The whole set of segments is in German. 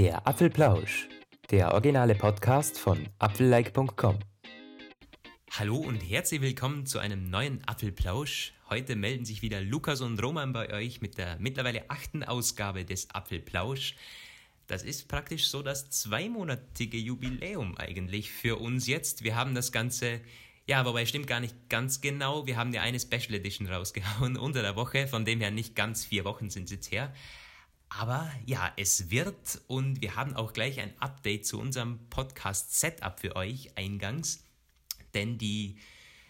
Der Apfelplausch, der originale Podcast von apfellike.com. Hallo und herzlich willkommen zu einem neuen Apfelplausch. Heute melden sich wieder Lukas und Roman bei euch mit der mittlerweile achten Ausgabe des Apfelplausch. Das ist praktisch so das zweimonatige Jubiläum eigentlich für uns jetzt. Wir haben das Ganze, ja, wobei stimmt gar nicht ganz genau. Wir haben ja eine Special Edition rausgehauen unter der Woche, von dem her nicht ganz vier Wochen sind es jetzt her. Aber ja, es wird und wir haben auch gleich ein Update zu unserem Podcast-Setup für euch eingangs, denn die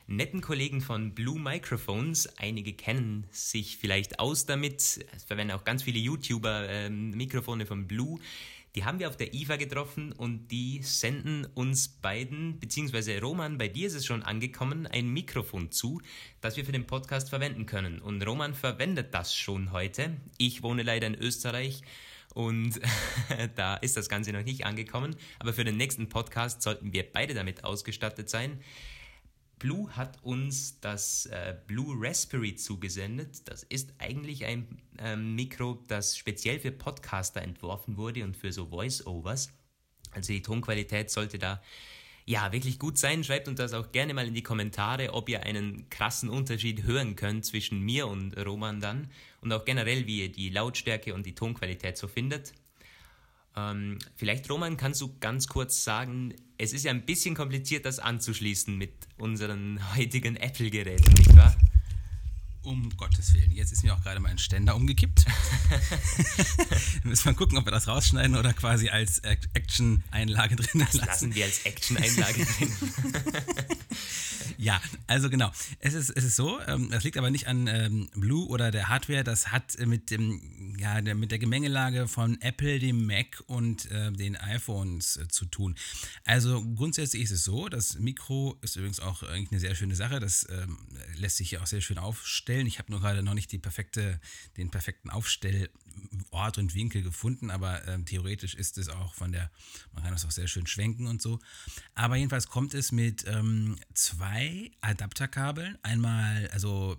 netten Kollegen von Blue Microphones, einige kennen sich vielleicht aus damit, es verwenden auch ganz viele YouTuber äh, Mikrofone von Blue, die haben wir auf der IFA getroffen und die senden uns beiden, beziehungsweise Roman, bei dir ist es schon angekommen, ein Mikrofon zu, das wir für den Podcast verwenden können. Und Roman verwendet das schon heute. Ich wohne leider in Österreich und da ist das Ganze noch nicht angekommen. Aber für den nächsten Podcast sollten wir beide damit ausgestattet sein. Blue hat uns das äh, Blue Raspberry zugesendet. Das ist eigentlich ein ähm, Mikro, das speziell für Podcaster entworfen wurde und für so Voice-Overs. Also die Tonqualität sollte da ja wirklich gut sein. Schreibt uns das auch gerne mal in die Kommentare, ob ihr einen krassen Unterschied hören könnt zwischen mir und Roman dann und auch generell, wie ihr die Lautstärke und die Tonqualität so findet. Ähm, vielleicht, Roman, kannst du ganz kurz sagen, es ist ja ein bisschen kompliziert, das anzuschließen mit unseren heutigen Apple-Geräten, nicht wahr? Um Gottes Willen. Jetzt ist mir auch gerade mein Ständer umgekippt. müssen wir gucken, ob wir das rausschneiden oder quasi als Action-Einlage drin lassen. Das lassen wir als Action-Einlage drin. Ja, also genau. Es ist, es ist so, ähm, das liegt aber nicht an ähm, Blue oder der Hardware, das hat mit dem, ja, der, mit der Gemengelage von Apple, dem Mac und äh, den iPhones äh, zu tun. Also grundsätzlich ist es so, das Mikro ist übrigens auch eigentlich eine sehr schöne Sache, das ähm, lässt sich hier auch sehr schön aufstellen. Ich habe nur gerade noch nicht die perfekte, den perfekten Aufstellort und Winkel gefunden, aber äh, theoretisch ist es auch von der, man kann das auch sehr schön schwenken und so. Aber jedenfalls kommt es mit ähm, zwei Adapterkabeln. Einmal, also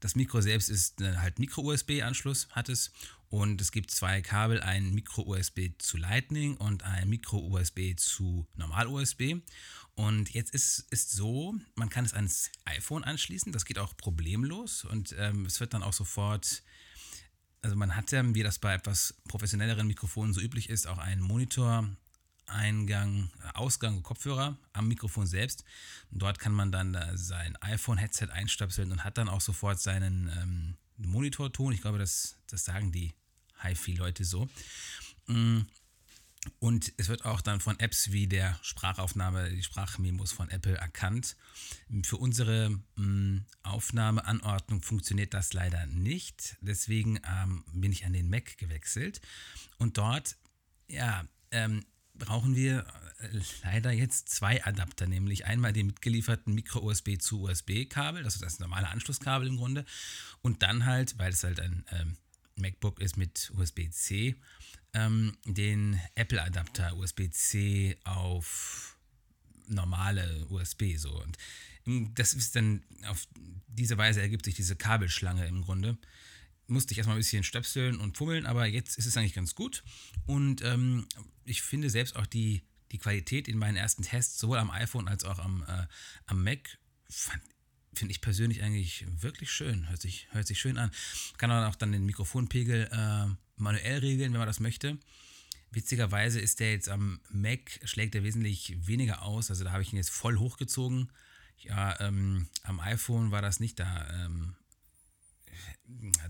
das Mikro selbst ist äh, halt Micro-USB-Anschluss, hat es. Und es gibt zwei Kabel, ein Micro-USB zu Lightning und ein Micro-USB zu Normal-USB. Und jetzt ist es so, man kann es ans iPhone anschließen, das geht auch problemlos und ähm, es wird dann auch sofort, also man hat ja, wie das bei etwas professionelleren Mikrofonen so üblich ist, auch einen Monitor Eingang, Ausgang Kopfhörer am Mikrofon selbst. Und dort kann man dann sein iPhone-Headset einstöpseln und hat dann auch sofort seinen ähm, Monitorton. Ich glaube, das, das sagen die HiFi-Leute so. Mm. Und es wird auch dann von Apps wie der Sprachaufnahme, die Sprachmemos von Apple erkannt. Für unsere mm, Aufnahmeanordnung funktioniert das leider nicht. Deswegen ähm, bin ich an den Mac gewechselt. Und dort, ja, ähm, brauchen wir äh, leider jetzt zwei Adapter, nämlich einmal den mitgelieferten Micro-USB zu USB-Kabel, ist das normale Anschlusskabel im Grunde, und dann halt, weil es halt ein ähm, MacBook ist mit USB-C, ähm, den Apple-Adapter USB-C auf normale USB so. Und das ist dann auf diese Weise ergibt sich diese Kabelschlange im Grunde musste ich erstmal ein bisschen stöpseln und fummeln, aber jetzt ist es eigentlich ganz gut. Und ähm, ich finde selbst auch die, die Qualität in meinen ersten Tests, sowohl am iPhone als auch am, äh, am Mac, finde ich persönlich eigentlich wirklich schön. Hört sich, hört sich schön an. Kann man auch dann den Mikrofonpegel äh, manuell regeln, wenn man das möchte. Witzigerweise ist der jetzt am Mac, schlägt er wesentlich weniger aus. Also da habe ich ihn jetzt voll hochgezogen. Ja, ähm, am iPhone war das nicht da. Ähm,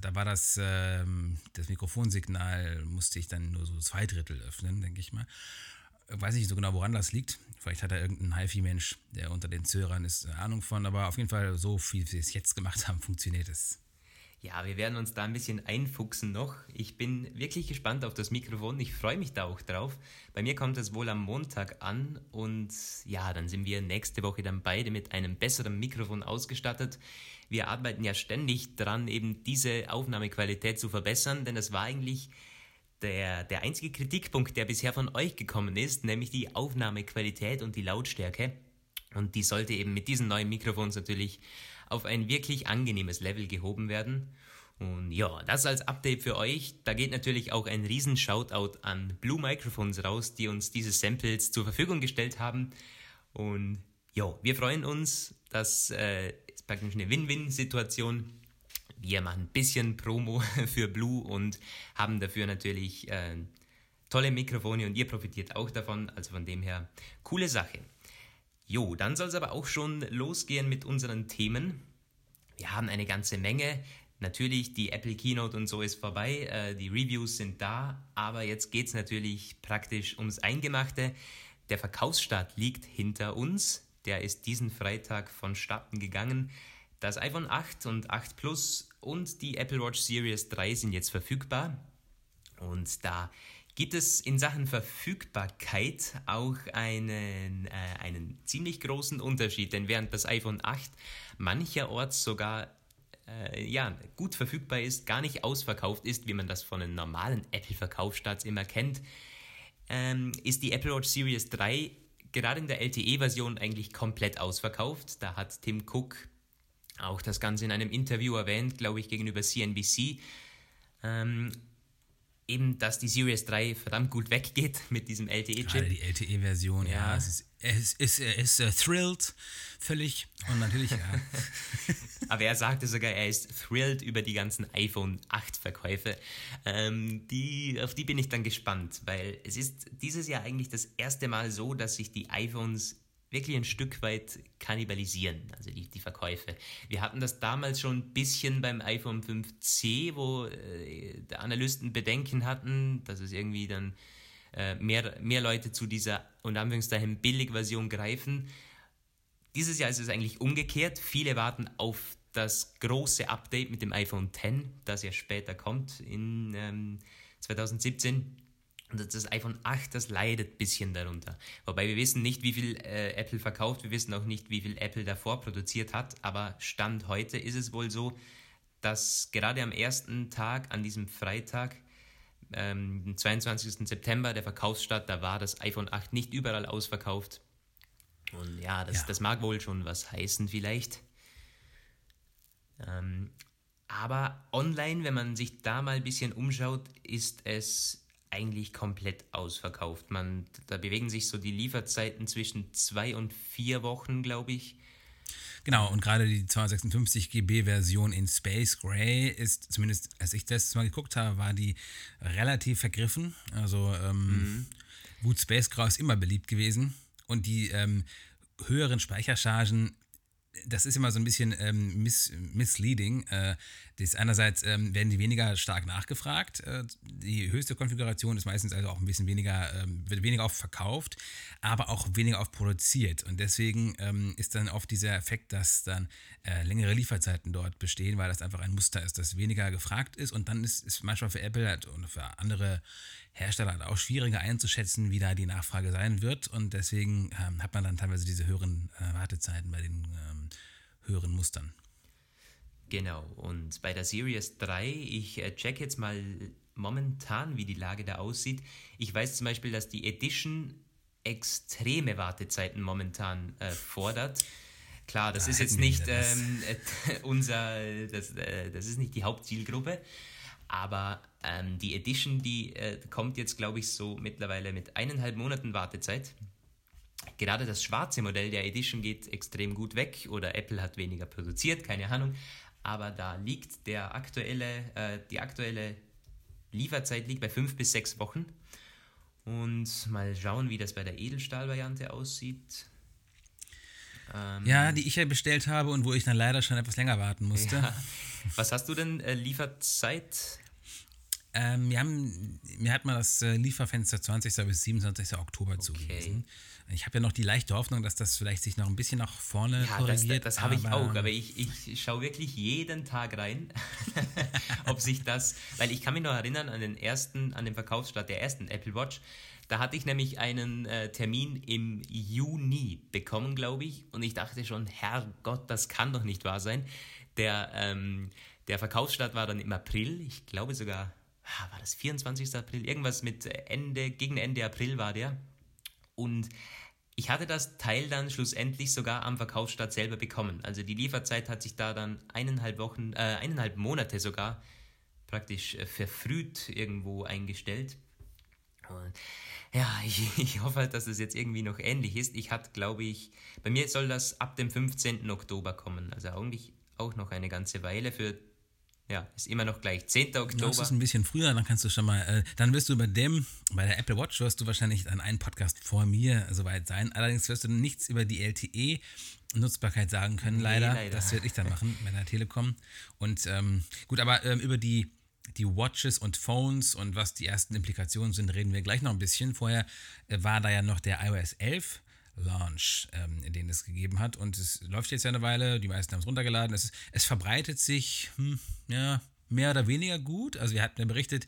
da war das, ähm, das Mikrofonsignal, musste ich dann nur so zwei Drittel öffnen, denke ich mal. Weiß nicht so genau, woran das liegt. Vielleicht hat da irgendein HiFi-Mensch, der unter den Zuhörern ist, eine Ahnung von, aber auf jeden Fall so viel, wie wir es jetzt gemacht haben, funktioniert es. Ja, wir werden uns da ein bisschen einfuchsen noch. Ich bin wirklich gespannt auf das Mikrofon. Ich freue mich da auch drauf. Bei mir kommt es wohl am Montag an und ja, dann sind wir nächste Woche dann beide mit einem besseren Mikrofon ausgestattet. Wir arbeiten ja ständig dran, eben diese Aufnahmequalität zu verbessern, denn das war eigentlich der, der einzige Kritikpunkt, der bisher von euch gekommen ist, nämlich die Aufnahmequalität und die Lautstärke. Und die sollte eben mit diesen neuen Mikrofons natürlich auf ein wirklich angenehmes Level gehoben werden. Und ja, das als Update für euch. Da geht natürlich auch ein riesen Shoutout an Blue Microphones raus, die uns diese Samples zur Verfügung gestellt haben. Und ja, wir freuen uns. Das äh, ist praktisch eine Win-Win-Situation. Wir machen ein bisschen Promo für Blue und haben dafür natürlich äh, tolle Mikrofone und ihr profitiert auch davon. Also von dem her, coole Sache. Jo, dann soll es aber auch schon losgehen mit unseren Themen. Wir haben eine ganze Menge. Natürlich, die Apple Keynote und so ist vorbei, äh, die Reviews sind da, aber jetzt geht es natürlich praktisch ums Eingemachte. Der Verkaufsstart liegt hinter uns. Der ist diesen Freitag vonstatten gegangen. Das iPhone 8 und 8 Plus und die Apple Watch Series 3 sind jetzt verfügbar. Und da gibt es in Sachen Verfügbarkeit auch einen, äh, einen ziemlich großen Unterschied, denn während das iPhone 8 mancherorts sogar äh, ja, gut verfügbar ist, gar nicht ausverkauft ist, wie man das von den normalen Apple-Verkaufsstarts immer kennt, ähm, ist die Apple Watch Series 3 gerade in der LTE-Version eigentlich komplett ausverkauft. Da hat Tim Cook auch das Ganze in einem Interview erwähnt, glaube ich, gegenüber CNBC. Ähm, eben, dass die Series 3 verdammt gut weggeht mit diesem LTE-Chip. Gerade die LTE-Version, ja. ja. Es ist, es ist, er ist uh, thrilled, völlig. Und natürlich, ja. Aber er sagte sogar, er ist thrilled über die ganzen iPhone 8 Verkäufe. Ähm, die, auf die bin ich dann gespannt, weil es ist dieses Jahr eigentlich das erste Mal so, dass sich die iPhones wirklich ein Stück weit kannibalisieren, also die, die Verkäufe. Wir hatten das damals schon ein bisschen beim iPhone 5C, wo äh, Analysten Bedenken hatten, dass es irgendwie dann äh, mehr, mehr Leute zu dieser, und Anführungszeichen, Billig-Version greifen. Dieses Jahr ist es eigentlich umgekehrt. Viele warten auf das große Update mit dem iPhone X, das ja später kommt in ähm, 2017. Und das iPhone 8, das leidet ein bisschen darunter. Wobei wir wissen nicht, wie viel äh, Apple verkauft, wir wissen auch nicht, wie viel Apple davor produziert hat, aber Stand heute ist es wohl so, dass gerade am ersten Tag, an diesem Freitag, ähm, den 22. September, der Verkaufsstart, da war das iPhone 8 nicht überall ausverkauft. Und ja, das, ja. das mag wohl schon was heißen vielleicht. Ähm, aber online, wenn man sich da mal ein bisschen umschaut, ist es eigentlich komplett ausverkauft. Man, da bewegen sich so die Lieferzeiten zwischen zwei und vier Wochen, glaube ich. Genau, und gerade die 256 GB-Version in Space Gray ist, zumindest als ich das mal geguckt habe, war die relativ vergriffen. Also ähm, mhm. gut, Space Gray ist immer beliebt gewesen. Und die ähm, höheren Speicherchargen das ist immer so ein bisschen ähm, miss, misleading. Äh, das einerseits ähm, werden die weniger stark nachgefragt. Äh, die höchste Konfiguration ist meistens also auch ein bisschen weniger, ähm, wird weniger oft verkauft, aber auch weniger oft produziert. Und deswegen ähm, ist dann oft dieser Effekt, dass dann äh, längere Lieferzeiten dort bestehen, weil das einfach ein Muster ist, das weniger gefragt ist. Und dann ist, ist manchmal für Apple halt und für andere Hersteller halt auch schwieriger einzuschätzen, wie da die Nachfrage sein wird. Und deswegen ähm, hat man dann teilweise diese höheren äh, Wartezeiten bei den ähm, höheren Mustern. Genau, und bei der Series 3, ich äh, check jetzt mal momentan, wie die Lage da aussieht. Ich weiß zum Beispiel, dass die Edition extreme Wartezeiten momentan äh, fordert. Klar, das da ist jetzt nicht ähm, äh, unser, das, äh, das ist nicht die Hauptzielgruppe, aber ähm, die Edition, die äh, kommt jetzt, glaube ich, so mittlerweile mit eineinhalb Monaten Wartezeit. Gerade das schwarze Modell der Edition geht extrem gut weg oder Apple hat weniger produziert, keine Ahnung. Aber da liegt der aktuelle, äh, die aktuelle Lieferzeit liegt bei fünf bis sechs Wochen. Und mal schauen, wie das bei der Edelstahl-Variante aussieht. Ähm, ja, die ich ja bestellt habe und wo ich dann leider schon etwas länger warten musste. Ja. Was hast du denn äh, Lieferzeit? Ähm, wir haben, mir hat man das äh, Lieferfenster 20. bis 27. Oktober okay. zugewiesen. Ich habe ja noch die leichte Hoffnung, dass das vielleicht sich noch ein bisschen nach vorne ja, korrigiert. Das, das habe ich auch, aber ich, ich schaue wirklich jeden Tag rein, ob sich das, weil ich kann mich noch erinnern an den ersten, an den Verkaufsstart der ersten Apple Watch. Da hatte ich nämlich einen äh, Termin im Juni bekommen, glaube ich, und ich dachte schon, Herrgott, das kann doch nicht wahr sein. Der, ähm, der Verkaufsstart war dann im April, ich glaube sogar, ah, war das 24. April, irgendwas mit Ende, gegen Ende April war der. Und ich hatte das Teil dann schlussendlich sogar am Verkaufsstart selber bekommen. Also die Lieferzeit hat sich da dann eineinhalb Wochen, äh, eineinhalb Monate sogar praktisch äh, verfrüht irgendwo eingestellt. Ja, ich, ich hoffe halt, dass es jetzt irgendwie noch ähnlich ist. Ich hatte, glaube ich, bei mir soll das ab dem 15. Oktober kommen. Also eigentlich auch noch eine ganze Weile für ja, ist immer noch gleich 10. Oktober. Das ist ein bisschen früher, dann kannst du schon mal, äh, dann wirst du bei dem, bei der Apple Watch wirst du wahrscheinlich an einen Podcast vor mir soweit sein. Allerdings wirst du nichts über die LTE Nutzbarkeit sagen können, leider. Nee, leider. Das werde ich dann machen bei der Telekom. Und ähm, gut, aber ähm, über die die Watches und Phones und was die ersten Implikationen sind, reden wir gleich noch ein bisschen. Vorher äh, war da ja noch der iOS 11 Launch, ähm, den es gegeben hat. Und es läuft jetzt ja eine Weile, die meisten haben es runtergeladen. Es, es verbreitet sich, hm, ja, mehr oder weniger gut. Also wir hatten ja berichtet,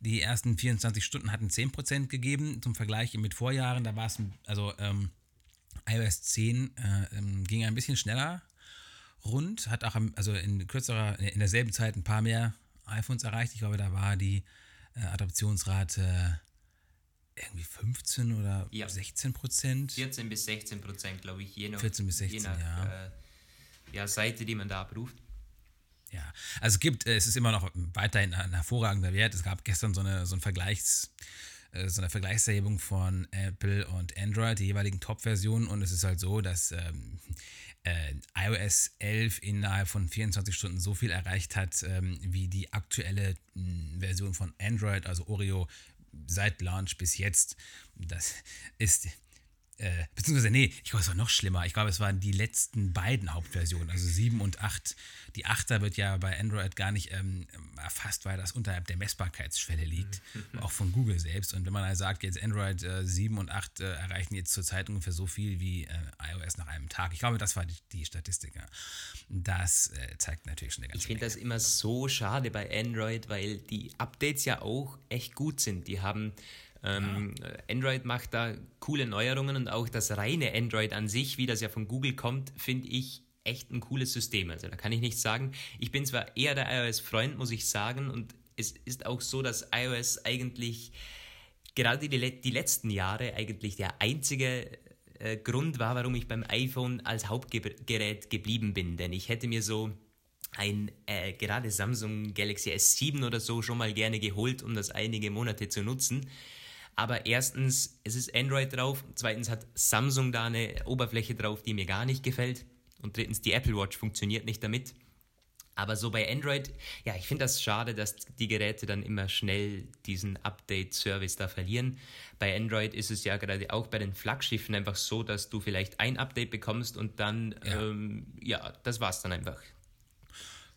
die ersten 24 Stunden hatten 10% gegeben zum Vergleich mit Vorjahren. Da war es, also ähm, iOS 10 äh, ähm, ging ein bisschen schneller rund, hat auch also in kürzerer, in derselben Zeit ein paar mehr iPhones erreicht. Ich glaube, da war die äh, Adoptionsrate irgendwie 15 oder ja. 16 Prozent. 14 bis 16 Prozent, glaube ich, je nach, 14 bis 16, je nach ja. Äh, ja, Seite, die man da abruft. Ja, also es gibt, äh, es ist immer noch weiterhin ein hervorragender Wert. Es gab gestern so eine, so ein Vergleichs, äh, so eine Vergleichserhebung von Apple und Android, die jeweiligen Top-Versionen. Und es ist halt so, dass ähm, äh, iOS 11 innerhalb von 24 Stunden so viel erreicht hat, ähm, wie die aktuelle mh, hm, Version von Android, also Oreo seit Launch bis jetzt. Das ist äh, beziehungsweise, nee, ich glaube, es war noch schlimmer. Ich glaube, es waren die letzten beiden Hauptversionen, also 7 und 8. Die 8er wird ja bei Android gar nicht ähm, erfasst, weil das unterhalb der Messbarkeitsschwelle liegt, mhm. auch von Google selbst. Und wenn man also sagt, jetzt Android äh, 7 und 8 äh, erreichen jetzt zurzeit ungefähr so viel wie äh, iOS nach einem Tag. Ich glaube, das war die, die Statistik. Ja. Das äh, zeigt natürlich schon eine ganze Ich finde das immer so schade bei Android, weil die Updates ja auch echt gut sind. Die haben ähm. Android macht da coole Neuerungen und auch das reine Android an sich, wie das ja von Google kommt, finde ich echt ein cooles System. Also da kann ich nichts sagen. Ich bin zwar eher der iOS-Freund, muss ich sagen, und es ist auch so, dass iOS eigentlich gerade die, die letzten Jahre eigentlich der einzige äh, Grund war, warum ich beim iPhone als Hauptgerät geblieben bin. Denn ich hätte mir so ein äh, gerade Samsung Galaxy S7 oder so schon mal gerne geholt, um das einige Monate zu nutzen. Aber erstens, es ist Android drauf. Zweitens hat Samsung da eine Oberfläche drauf, die mir gar nicht gefällt. Und drittens, die Apple Watch funktioniert nicht damit. Aber so bei Android, ja, ich finde das schade, dass die Geräte dann immer schnell diesen Update-Service da verlieren. Bei Android ist es ja gerade auch bei den Flaggschiffen einfach so, dass du vielleicht ein Update bekommst und dann, ja, ähm, ja das war's dann einfach.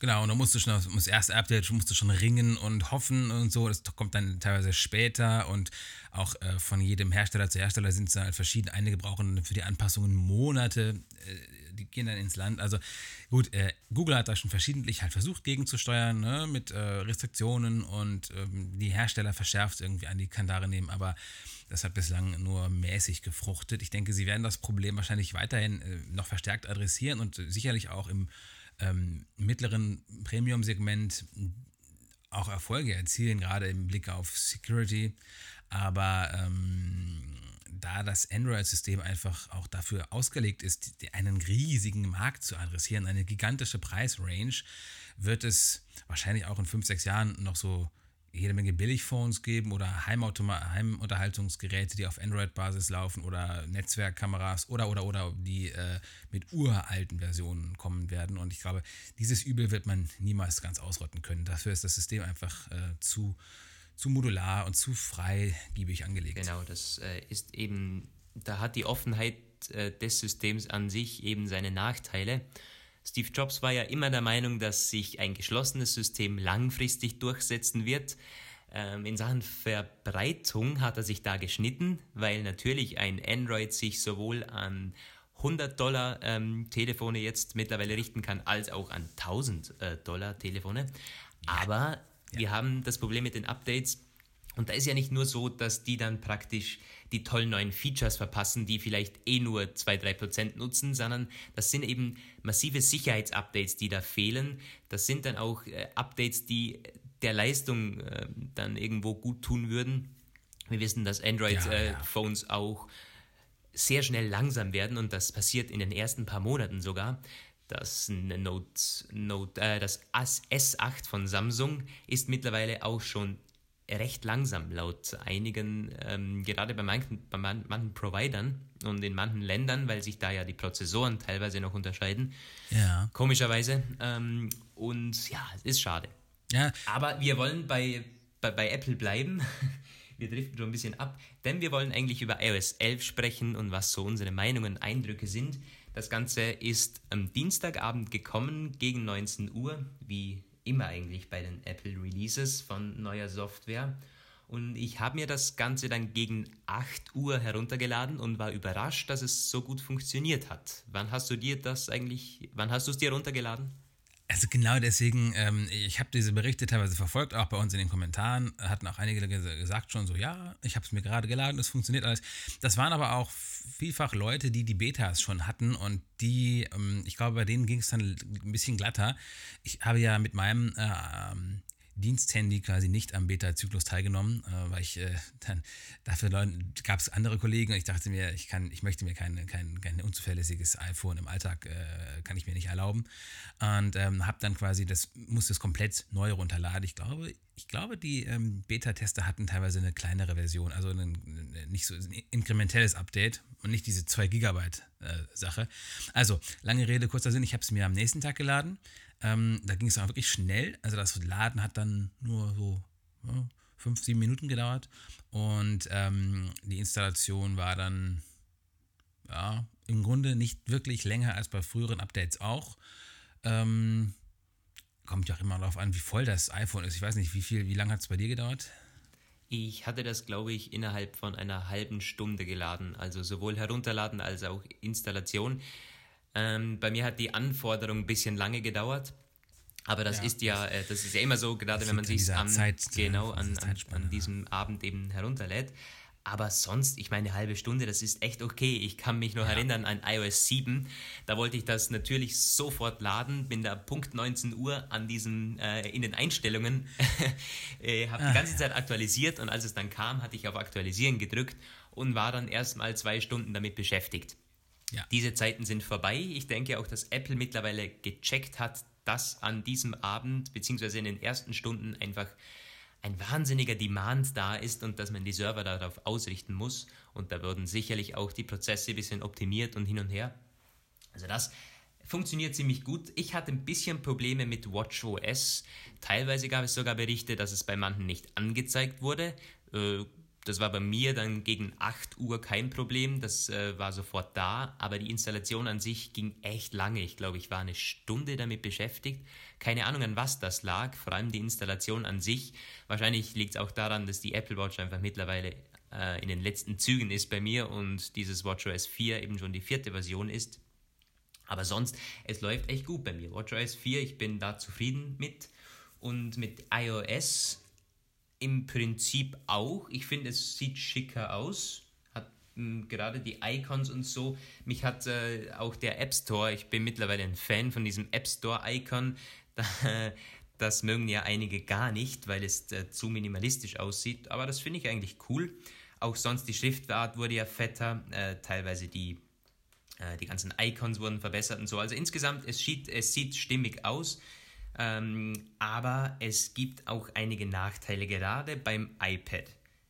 Genau, und dann musst du schon, das erste Update musst du schon ringen und hoffen und so. Das kommt dann teilweise später und auch äh, von jedem Hersteller zu Hersteller sind es halt verschieden. Einige brauchen für die Anpassungen Monate, äh, die gehen dann ins Land. Also gut, äh, Google hat da schon verschiedentlich halt versucht gegenzusteuern ne, mit äh, Restriktionen und ähm, die Hersteller verschärft irgendwie an die Kandare nehmen, aber das hat bislang nur mäßig gefruchtet. Ich denke, sie werden das Problem wahrscheinlich weiterhin äh, noch verstärkt adressieren und sicherlich auch im ähm, mittleren Premium-Segment auch Erfolge erzielen, gerade im Blick auf Security. Aber ähm, da das Android-System einfach auch dafür ausgelegt ist, einen riesigen Markt zu adressieren, eine gigantische Preisrange, wird es wahrscheinlich auch in fünf, sechs Jahren noch so jede Menge Billigphones geben oder Heimunterhaltungsgeräte, die auf Android-Basis laufen oder Netzwerkkameras oder oder oder die äh, mit uralten Versionen kommen werden. Und ich glaube, dieses Übel wird man niemals ganz ausrotten können. Dafür ist das System einfach äh, zu, zu modular und zu freigiebig angelegt. Genau, das äh, ist eben, da hat die Offenheit äh, des Systems an sich eben seine Nachteile. Steve Jobs war ja immer der Meinung, dass sich ein geschlossenes System langfristig durchsetzen wird. Ähm, in Sachen Verbreitung hat er sich da geschnitten, weil natürlich ein Android sich sowohl an 100 Dollar ähm, Telefone jetzt mittlerweile richten kann, als auch an 1000 äh, Dollar Telefone. Aber ja. wir haben das Problem mit den Updates, und da ist ja nicht nur so, dass die dann praktisch die tollen neuen Features verpassen, die vielleicht eh nur 2-3% nutzen, sondern das sind eben massive Sicherheitsupdates, die da fehlen. Das sind dann auch äh, Updates, die der Leistung äh, dann irgendwo gut tun würden. Wir wissen, dass Android-Phones ja, ja. äh, auch sehr schnell langsam werden und das passiert in den ersten paar Monaten sogar. Das Note, Note äh, das S8 von Samsung ist mittlerweile auch schon recht langsam laut einigen, ähm, gerade bei manchen, bei manchen Providern und in manchen Ländern, weil sich da ja die Prozessoren teilweise noch unterscheiden. Ja. Komischerweise. Ähm, und ja, es ist schade. Ja. Aber wir wollen bei, bei, bei Apple bleiben. wir driften schon ein bisschen ab, denn wir wollen eigentlich über iOS 11 sprechen und was so unsere Meinungen, Eindrücke sind. Das Ganze ist am Dienstagabend gekommen gegen 19 Uhr, wie immer eigentlich bei den Apple Releases von neuer Software. Und ich habe mir das Ganze dann gegen 8 Uhr heruntergeladen und war überrascht, dass es so gut funktioniert hat. Wann hast du dir das eigentlich, wann hast du es dir heruntergeladen? Also genau deswegen, ähm, ich habe diese Berichte teilweise verfolgt, auch bei uns in den Kommentaren, hatten auch einige gesagt schon so, ja, ich habe es mir gerade geladen, es funktioniert alles. Das waren aber auch vielfach Leute, die die Betas schon hatten und die, ähm, ich glaube, bei denen ging es dann ein bisschen glatter. Ich habe ja mit meinem äh, ähm, Diensthandy quasi nicht am Beta-Zyklus teilgenommen, äh, weil ich äh, dann dafür gab es andere Kollegen und ich dachte mir, ich kann, ich möchte mir kein, kein, kein unzuverlässiges iPhone im Alltag äh, kann ich mir nicht erlauben und ähm, habe dann quasi das musste es komplett neu runterladen. Ich glaube, ich glaube, die ähm, Beta-Tester hatten teilweise eine kleinere Version, also ein, nicht so ein inkrementelles Update und nicht diese 2 Gigabyte äh, Sache. Also lange Rede kurzer Sinn, ich habe es mir am nächsten Tag geladen ähm, da ging es auch wirklich schnell. Also das Laden hat dann nur so ja, fünf, sieben Minuten gedauert. Und ähm, die Installation war dann ja, im Grunde nicht wirklich länger als bei früheren Updates auch. Ähm, kommt ja auch immer darauf an, wie voll das iPhone ist. Ich weiß nicht, wie viel, wie lange hat es bei dir gedauert? Ich hatte das, glaube ich, innerhalb von einer halben Stunde geladen. Also sowohl herunterladen als auch Installation. Ähm, bei mir hat die Anforderung ein bisschen lange gedauert. Aber das ja, ist ja, äh, das ist ja immer so, gerade wenn man sich am, Zeit, genau, an, an, an, diesem Abend eben herunterlädt. Aber sonst, ich meine, eine halbe Stunde, das ist echt okay. Ich kann mich noch ja. erinnern an iOS 7. Da wollte ich das natürlich sofort laden. Bin da Punkt 19 Uhr an diesem, äh, in den Einstellungen, äh, habe die ah, ganze Zeit aktualisiert und als es dann kam, hatte ich auf Aktualisieren gedrückt und war dann erstmal zwei Stunden damit beschäftigt. Ja. Diese Zeiten sind vorbei. Ich denke auch, dass Apple mittlerweile gecheckt hat, dass an diesem Abend bzw. in den ersten Stunden einfach ein wahnsinniger Demand da ist und dass man die Server darauf ausrichten muss. Und da würden sicherlich auch die Prozesse ein bisschen optimiert und hin und her. Also das funktioniert ziemlich gut. Ich hatte ein bisschen Probleme mit WatchOS. Teilweise gab es sogar Berichte, dass es bei manchen nicht angezeigt wurde. Äh, das war bei mir dann gegen 8 Uhr kein Problem, das äh, war sofort da, aber die Installation an sich ging echt lange. Ich glaube, ich war eine Stunde damit beschäftigt. Keine Ahnung, an was das lag, vor allem die Installation an sich. Wahrscheinlich liegt es auch daran, dass die Apple Watch einfach mittlerweile äh, in den letzten Zügen ist bei mir und dieses WatchOS 4 eben schon die vierte Version ist. Aber sonst, es läuft echt gut bei mir. WatchOS 4, ich bin da zufrieden mit. Und mit iOS im Prinzip auch. Ich finde, es sieht schicker aus. Hat mh, hm, gerade die Icons und so. Mich hat äh, auch der App Store, ich bin mittlerweile ein Fan von diesem App Store-Icon. das mögen ja einige gar nicht, weil es äh, zu minimalistisch aussieht. Aber das finde ich eigentlich cool. Auch sonst die Schriftart wurde ja fetter. Äh, teilweise die, äh, die ganzen Icons wurden verbessert und so. Also insgesamt, es sieht, es sieht stimmig aus. Ähm, aber es gibt auch einige Nachteile, gerade beim iPad.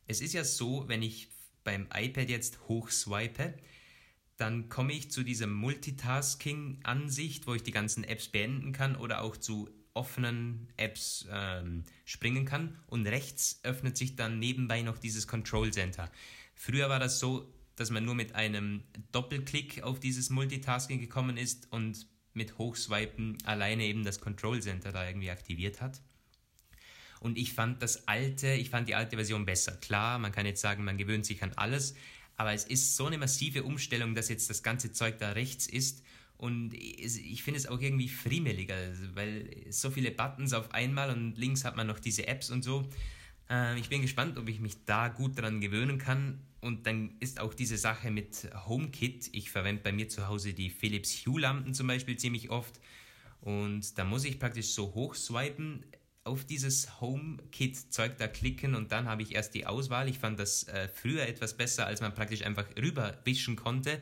Es ist ja so, wenn ich beim iPad jetzt hochswipe, dann komme ich zu dieser Multitasking-Ansicht, wo ich die ganzen Apps beenden kann oder auch zu offenen Apps ähm, springen kann. Und rechts öffnet sich dann nebenbei noch dieses Control Center. Früher war das so, dass man nur mit einem Doppelklick auf dieses Multitasking gekommen ist und mit Hochswipen alleine eben das Control Center da irgendwie aktiviert hat. Und ich fand das alte, ich fand die alte Version besser. Klar, man kann jetzt sagen, man gewöhnt sich an alles, aber es ist so eine massive Umstellung, dass jetzt das ganze Zeug da rechts ist. Und ich finde es auch irgendwie friemeliger, weil so viele Buttons auf einmal und links hat man noch diese Apps und so. Ähm, ich bin gespannt, ob ich mich da gut dran gewöhnen kann. Und dann ist auch diese Sache mit HomeKit. Ich verwende bei mir zu Hause die Philips Hue Lampen zum Beispiel ziemlich oft. Und da muss ich praktisch so hoch swipen. auf dieses HomeKit-Zeug da klicken und dann habe ich erst die Auswahl. Ich fand das äh, früher etwas besser, als man praktisch einfach rüberwischen konnte.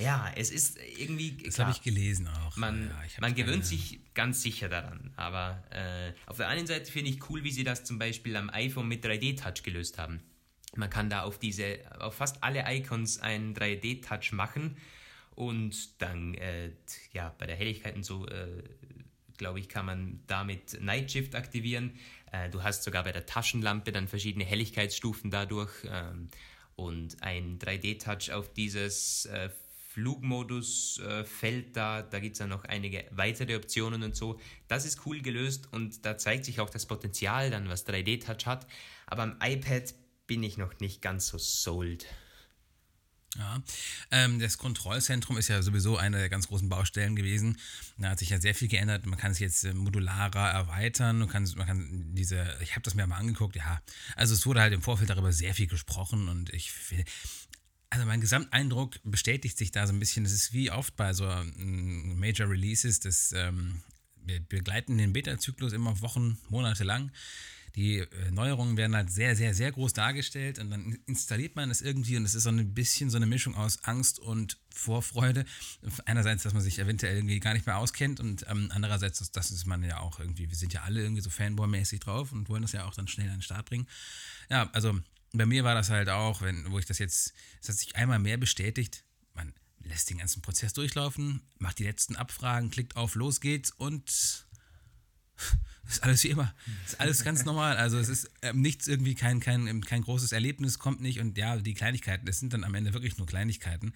Ja, es ist irgendwie. Das habe ich gelesen auch. Man, ja, man gewöhnt sich ganz sicher daran. Aber äh, auf der einen Seite finde ich cool, wie sie das zum Beispiel am iPhone mit 3D-Touch gelöst haben. Man kann da auf diese, auf fast alle Icons einen 3D-Touch machen und dann, äh, ja, bei der Helligkeit und so, äh, glaube ich, kann man damit Night Shift aktivieren. Äh, du hast sogar bei der Taschenlampe dann verschiedene Helligkeitsstufen dadurch ähm, und ein 3D-Touch auf dieses äh, Flugmodus äh, da, da gibt es dann noch einige weitere Optionen und so. Das ist cool gelöst und da zeigt sich auch das Potenzial dann, was 3D-Touch hat. Aber am iPad bin ich noch nicht ganz so sold. Ja, ähm, das Kontrollzentrum ist ja sowieso eine der ganz großen Baustellen gewesen. Da hat sich ja sehr viel geändert. Man kann es jetzt äh, modularer erweitern. Man kann, man kann diese, ich habe das mir mal angeguckt, ja. Also es wurde halt im Vorfeld darüber sehr viel gesprochen und ich also mein Gesamteindruck bestätigt sich da so ein bisschen. Das ist wie oft bei so ähm, Major Releases, das ähm, wir begleiten den Beta-Zyklus immer Wochen, Monate lang. Die äh, Neuerungen werden halt sehr, sehr, sehr groß dargestellt und dann installiert man es irgendwie und es ist so ein bisschen so eine Mischung aus Angst und Vorfreude. Einerseits, dass man sich eventuell irgendwie gar nicht mehr auskennt und ähm, andererseits, das, ist man ja auch irgendwie, wir sind ja alle irgendwie so Fanboy-mäßig drauf und wollen das ja auch dann schnell an den Start bringen. Ja, also bei mir war das halt auch, wenn, wo ich das jetzt, es hat sich einmal mehr bestätigt, man lässt den ganzen Prozess durchlaufen, macht die letzten Abfragen, klickt auf, los geht's und ist alles wie immer. Ist alles ganz normal. Also es ist ähm, nichts irgendwie, kein, kein, kein großes Erlebnis kommt nicht und ja, die Kleinigkeiten, das sind dann am Ende wirklich nur Kleinigkeiten,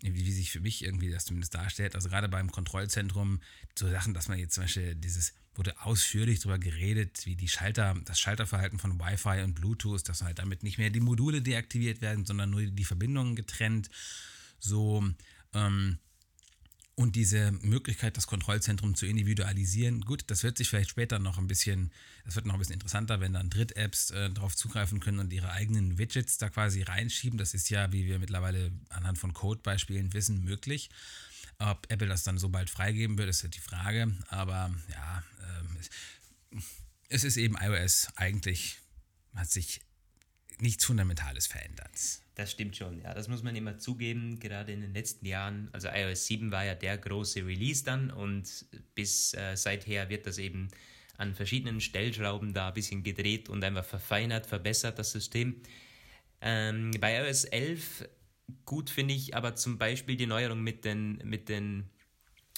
wie, wie sich für mich irgendwie das zumindest darstellt. Also gerade beim Kontrollzentrum, so Sachen, dass man jetzt zum Beispiel dieses wurde ausführlich darüber geredet, wie die Schalter, das Schalterverhalten von Wi-Fi und Bluetooth, dass halt damit nicht mehr die Module deaktiviert werden, sondern nur die Verbindungen getrennt. So, ähm, und diese Möglichkeit, das Kontrollzentrum zu individualisieren, gut, das wird sich vielleicht später noch ein bisschen, das wird noch ein bisschen interessanter, wenn dann Dritt-Apps äh, darauf zugreifen können und ihre eigenen Widgets da quasi reinschieben. Das ist ja, wie wir mittlerweile anhand von Codebeispielen wissen, möglich. Ob Apple das dann so bald freigeben wird, ist halt die Frage. Aber ja, ähm, es ist eben iOS. Eigentlich hat sich nichts Fundamentales verändert. Das stimmt schon, ja. Das muss man immer zugeben, gerade in den letzten Jahren. Also iOS 7 war ja der große Release dann und bis äh, seither wird das eben an verschiedenen Stellschrauben da ein bisschen gedreht und einfach verfeinert, verbessert, das System. Ähm, bei iOS 11 Gut finde ich aber zum Beispiel die Neuerung mit den, mit den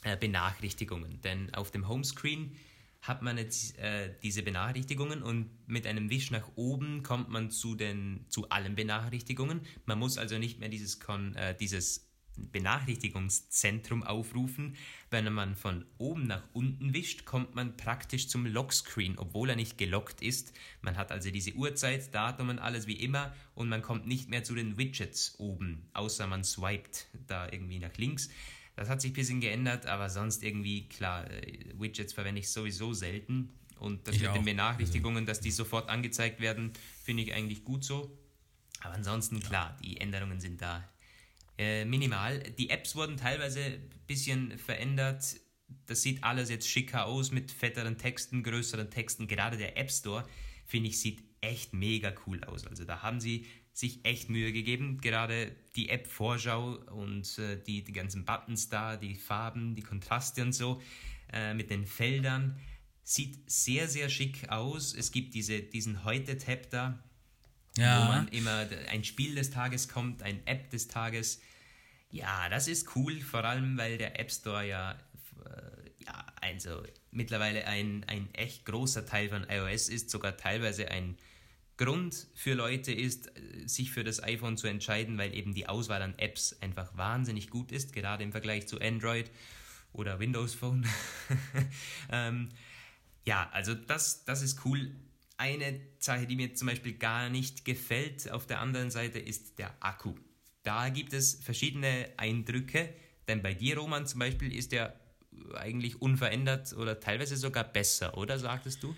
äh, Benachrichtigungen. Denn auf dem Homescreen hat man jetzt äh, diese Benachrichtigungen und mit einem Wisch nach oben kommt man zu, den, zu allen Benachrichtigungen. Man muss also nicht mehr dieses, Kon, äh, dieses Benachrichtigungszentrum aufrufen. Wenn man von oben nach unten wischt, kommt man praktisch zum Lockscreen, obwohl er nicht gelockt ist. Man hat also diese Uhrzeit, Datum und alles wie immer und man kommt nicht mehr zu den Widgets oben, außer man swiped da irgendwie nach links. Das hat sich ein bisschen geändert, aber sonst irgendwie, klar, äh, Widgets verwende ich sowieso selten. Und das ich mit auch. den Benachrichtigungen, dass die sofort angezeigt werden, finde ich eigentlich gut so. Aber ansonsten, klar, die Änderungen sind da äh, minimal. Die Apps wurden teilweise ein bisschen verändert. Das sieht alles jetzt schicker aus mit fetteren Texten, größeren Texten. Gerade der App Store, finde ich, sieht echt mega cool aus. Also da haben sie sich echt Mühe gegeben. Gerade die App-Vorschau und äh, die, die ganzen Buttons da, die Farben, die Kontraste und so äh, mit den Feldern. Sieht sehr, sehr schick aus. Es gibt diese, diesen Heute-Tab da, ja. wo man immer ein Spiel des Tages kommt, ein App des Tages. Ja, das ist cool, vor allem weil der App Store ja, äh, ja also mittlerweile ein, ein echt großer Teil von iOS ist, sogar teilweise ein Grund für Leute ist, sich für das iPhone zu entscheiden, weil eben die Auswahl an Apps einfach wahnsinnig gut ist, gerade im Vergleich zu Android oder Windows Phone. ähm, ja, also das, das ist cool. Eine Sache, die mir zum Beispiel gar nicht gefällt auf der anderen Seite, ist der Akku. Da gibt es verschiedene Eindrücke, denn bei dir, Roman, zum Beispiel ist der eigentlich unverändert oder teilweise sogar besser, oder sagtest du?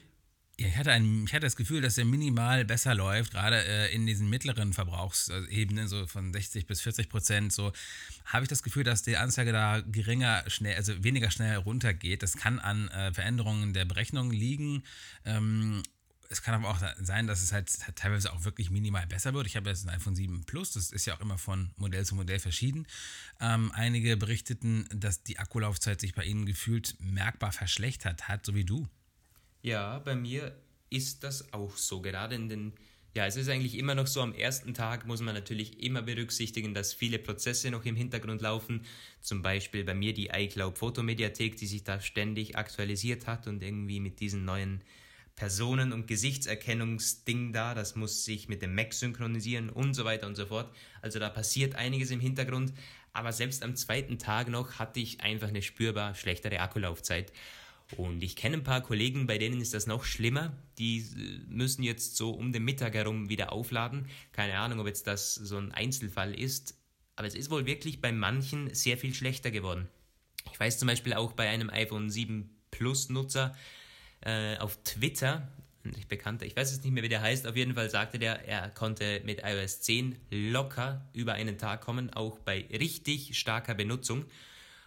Ja, ich hatte, ein, ich hatte das Gefühl, dass er minimal besser läuft, gerade äh, in diesen mittleren Verbrauchsebenen, so von 60 bis 40 Prozent. So habe ich das Gefühl, dass die Anzeige da geringer, schnell, also weniger schnell runtergeht. Das kann an äh, Veränderungen der Berechnung liegen. Ähm, es kann aber auch sein, dass es halt teilweise auch wirklich minimal besser wird. Ich habe jetzt ein iPhone 7 Plus, das ist ja auch immer von Modell zu Modell verschieden. Ähm, einige berichteten, dass die Akkulaufzeit sich bei ihnen gefühlt merkbar verschlechtert hat, so wie du. Ja, bei mir ist das auch so. Gerade in den, ja, es ist eigentlich immer noch so, am ersten Tag muss man natürlich immer berücksichtigen, dass viele Prozesse noch im Hintergrund laufen. Zum Beispiel bei mir die iCloud Fotomediathek, die sich da ständig aktualisiert hat und irgendwie mit diesen neuen Personen- und Gesichtserkennungsding da, das muss sich mit dem Mac synchronisieren und so weiter und so fort. Also da passiert einiges im Hintergrund, aber selbst am zweiten Tag noch hatte ich einfach eine spürbar schlechtere Akkulaufzeit. Und ich kenne ein paar Kollegen, bei denen ist das noch schlimmer. Die äh, müssen jetzt so um den Mittag herum wieder aufladen. Keine Ahnung, ob jetzt das so ein Einzelfall ist. Aber es ist wohl wirklich bei manchen sehr viel schlechter geworden. Ich weiß zum Beispiel auch bei einem iPhone 7 Plus Nutzer, äh, auf Twitter, ein bekannter, ich weiß jetzt nicht mehr, wie der heißt, auf jeden Fall sagte der, er konnte mit iOS 10 locker über einen Tag kommen, auch bei richtig starker Benutzung.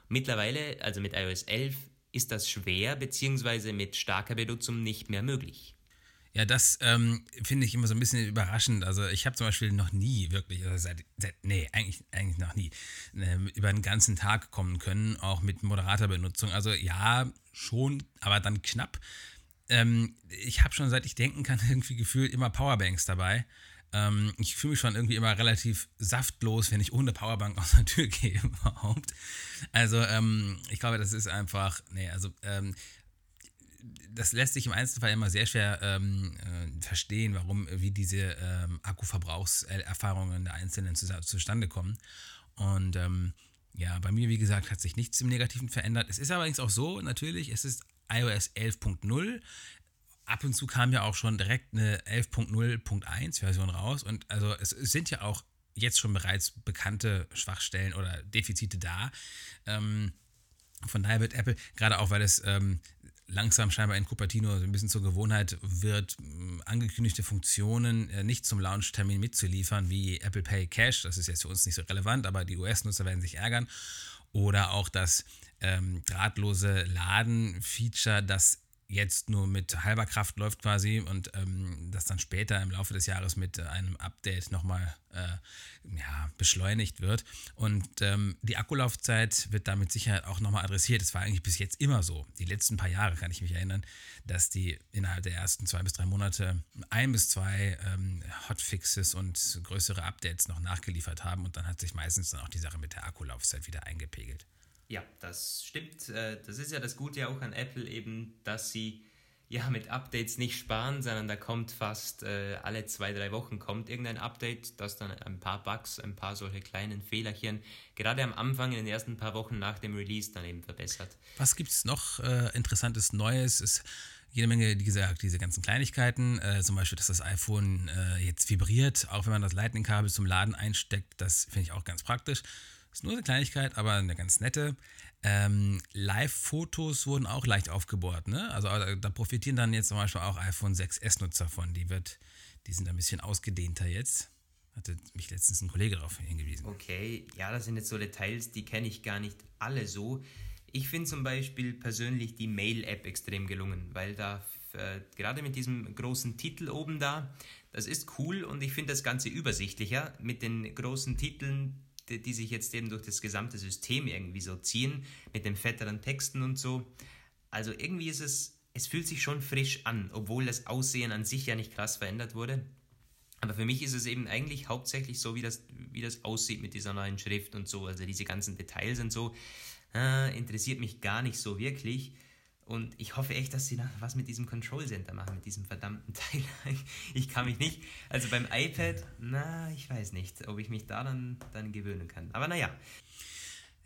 Mittlerweile, also mit iOS 11, ist das schwer, beziehungsweise mit starker Benutzung nicht mehr möglich. Ja, das ähm, finde ich immer so ein bisschen überraschend. Also ich habe zum Beispiel noch nie wirklich, also seit, seit nee, eigentlich, eigentlich noch nie, äh, über einen ganzen Tag kommen können, auch mit moderater Benutzung. Also ja, schon, aber dann knapp. Ähm, ich habe schon seit ich denken kann irgendwie gefühlt immer Powerbanks dabei. Ähm, ich fühle mich schon irgendwie immer relativ saftlos, wenn ich ohne Powerbank aus der Tür gehe überhaupt. Also ähm, ich glaube, das ist einfach, nee, also ähm, das lässt sich im Einzelfall immer sehr schwer ähm, äh, verstehen, warum, wie diese ähm, Akkuverbrauchserfahrungen der Einzelnen zu, zustande kommen. Und ähm, ja, bei mir, wie gesagt, hat sich nichts im Negativen verändert. Es ist allerdings auch so, natürlich, es ist iOS 11.0. Ab und zu kam ja auch schon direkt eine 11.0.1 Version raus. Und also es, sind ja auch jetzt schon bereits bekannte Schwachstellen oder Defizite da. Ähm, von daher wird Apple, gerade auch weil es ähm, langsam scheinbar in Cupertino ein bisschen zur Gewohnheit wird, angekündigte Funktionen äh, nicht zum Launch-Termin mitzuliefern, wie Apple Pay Cash. Das ist jetzt für uns nicht so relevant, aber die US-Nutzer werden sich ärgern. Oder auch das ähm, drahtlose Laden-Feature, das jetzt nur mit halber Kraft läuft quasi und ähm, das dann später im Laufe des Jahres mit einem Update nochmal äh, ja, beschleunigt wird. Und ähm, die Akkulaufzeit wird damit sicher auch nochmal adressiert. Es war eigentlich bis jetzt immer so. Die letzten paar Jahre kann ich mich erinnern, dass die innerhalb der ersten zwei bis drei Monate ein bis zwei ähm, Hotfixes und größere Updates noch nachgeliefert haben und dann hat sich meistens dann auch die Sache mit der Akkulaufzeit wieder eingepegelt. Ja, das stimmt. Äh, das ist ja das Gute auch an Apple eben, dass sie ja mit Updates nicht sparen, sondern da kommt fast äh, alle zwei, drei Wochen kommt irgendein Update, das dann ein paar Bugs, ein paar solche kleinen Fehlerchen gerade am Anfang in den ersten paar Wochen nach dem Release dann eben verbessert. Was gibt es noch äh, interessantes Neues? Ist jede Menge, wie gesagt, diese ganzen Kleinigkeiten, äh, zum Beispiel, dass das iPhone äh, jetzt vibriert, auch wenn man das Lightning-Kabel zum Laden einsteckt, das finde ich auch ganz praktisch. Ist nur eine Kleinigkeit, aber eine ganz nette. Ähm, Live-Fotos wurden auch leicht aufgebohrt. Ne? Also da profitieren dann jetzt zum Beispiel auch iPhone 6S-Nutzer von. Die, wird, die sind ein bisschen ausgedehnter jetzt. Hatte mich letztens ein Kollege darauf hingewiesen. Okay, ja, das sind jetzt so Details, die kenne ich gar nicht alle so. Ich finde zum Beispiel persönlich die Mail-App extrem gelungen, weil da äh, gerade mit diesem großen Titel oben da, das ist cool und ich finde das Ganze übersichtlicher. Mit den großen Titeln die, die sich jetzt eben durch das gesamte System irgendwie so ziehen, mit den fetteren Texten und so. Also irgendwie ist es, es fühlt sich schon frisch an, obwohl das Aussehen an sich ja nicht krass verändert wurde. Aber für mich ist es eben eigentlich hauptsächlich so, wie das, wie das aussieht mit dieser neuen Schrift und so. Also diese ganzen Details und so, äh, interessiert mich gar nicht so wirklich. Und ich hoffe echt, dass sie was mit diesem Control Center machen, mit diesem verdammten Teil. Ich kann mich nicht. Also beim iPad, na, ich weiß nicht, ob ich mich da dann, dann gewöhnen kann. Aber naja.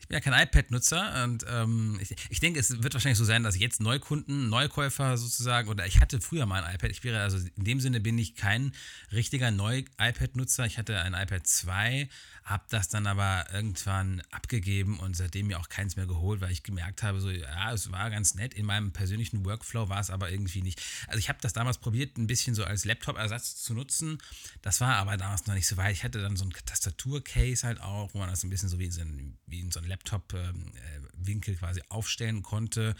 Ich bin ja kein iPad-Nutzer und ähm, ich, ich, denke, es wird wahrscheinlich so sein, dass jetzt Neukunden, Neukäufer sozusagen, oder ich hatte früher mal ein iPad. Ich wäre also in dem Sinne bin ich kein richtiger Neu-iPad-Nutzer. Ich hatte ein iPad 2, habe das dann aber irgendwann abgegeben und seitdem mir auch keins mehr geholt, weil ich gemerkt habe, so ja, es war ganz nett. In meinem persönlichen Workflow war es aber irgendwie nicht. Also ich habe das damals probiert, ein bisschen so als Laptop-Ersatz zu nutzen. Das war aber damals noch nicht so weit. Ich hatte dann so ein Tastatur-Case halt auch, wo man das ein bisschen so wie, so ein, wie in so ein Laptop-Winkel quasi aufstellen konnte.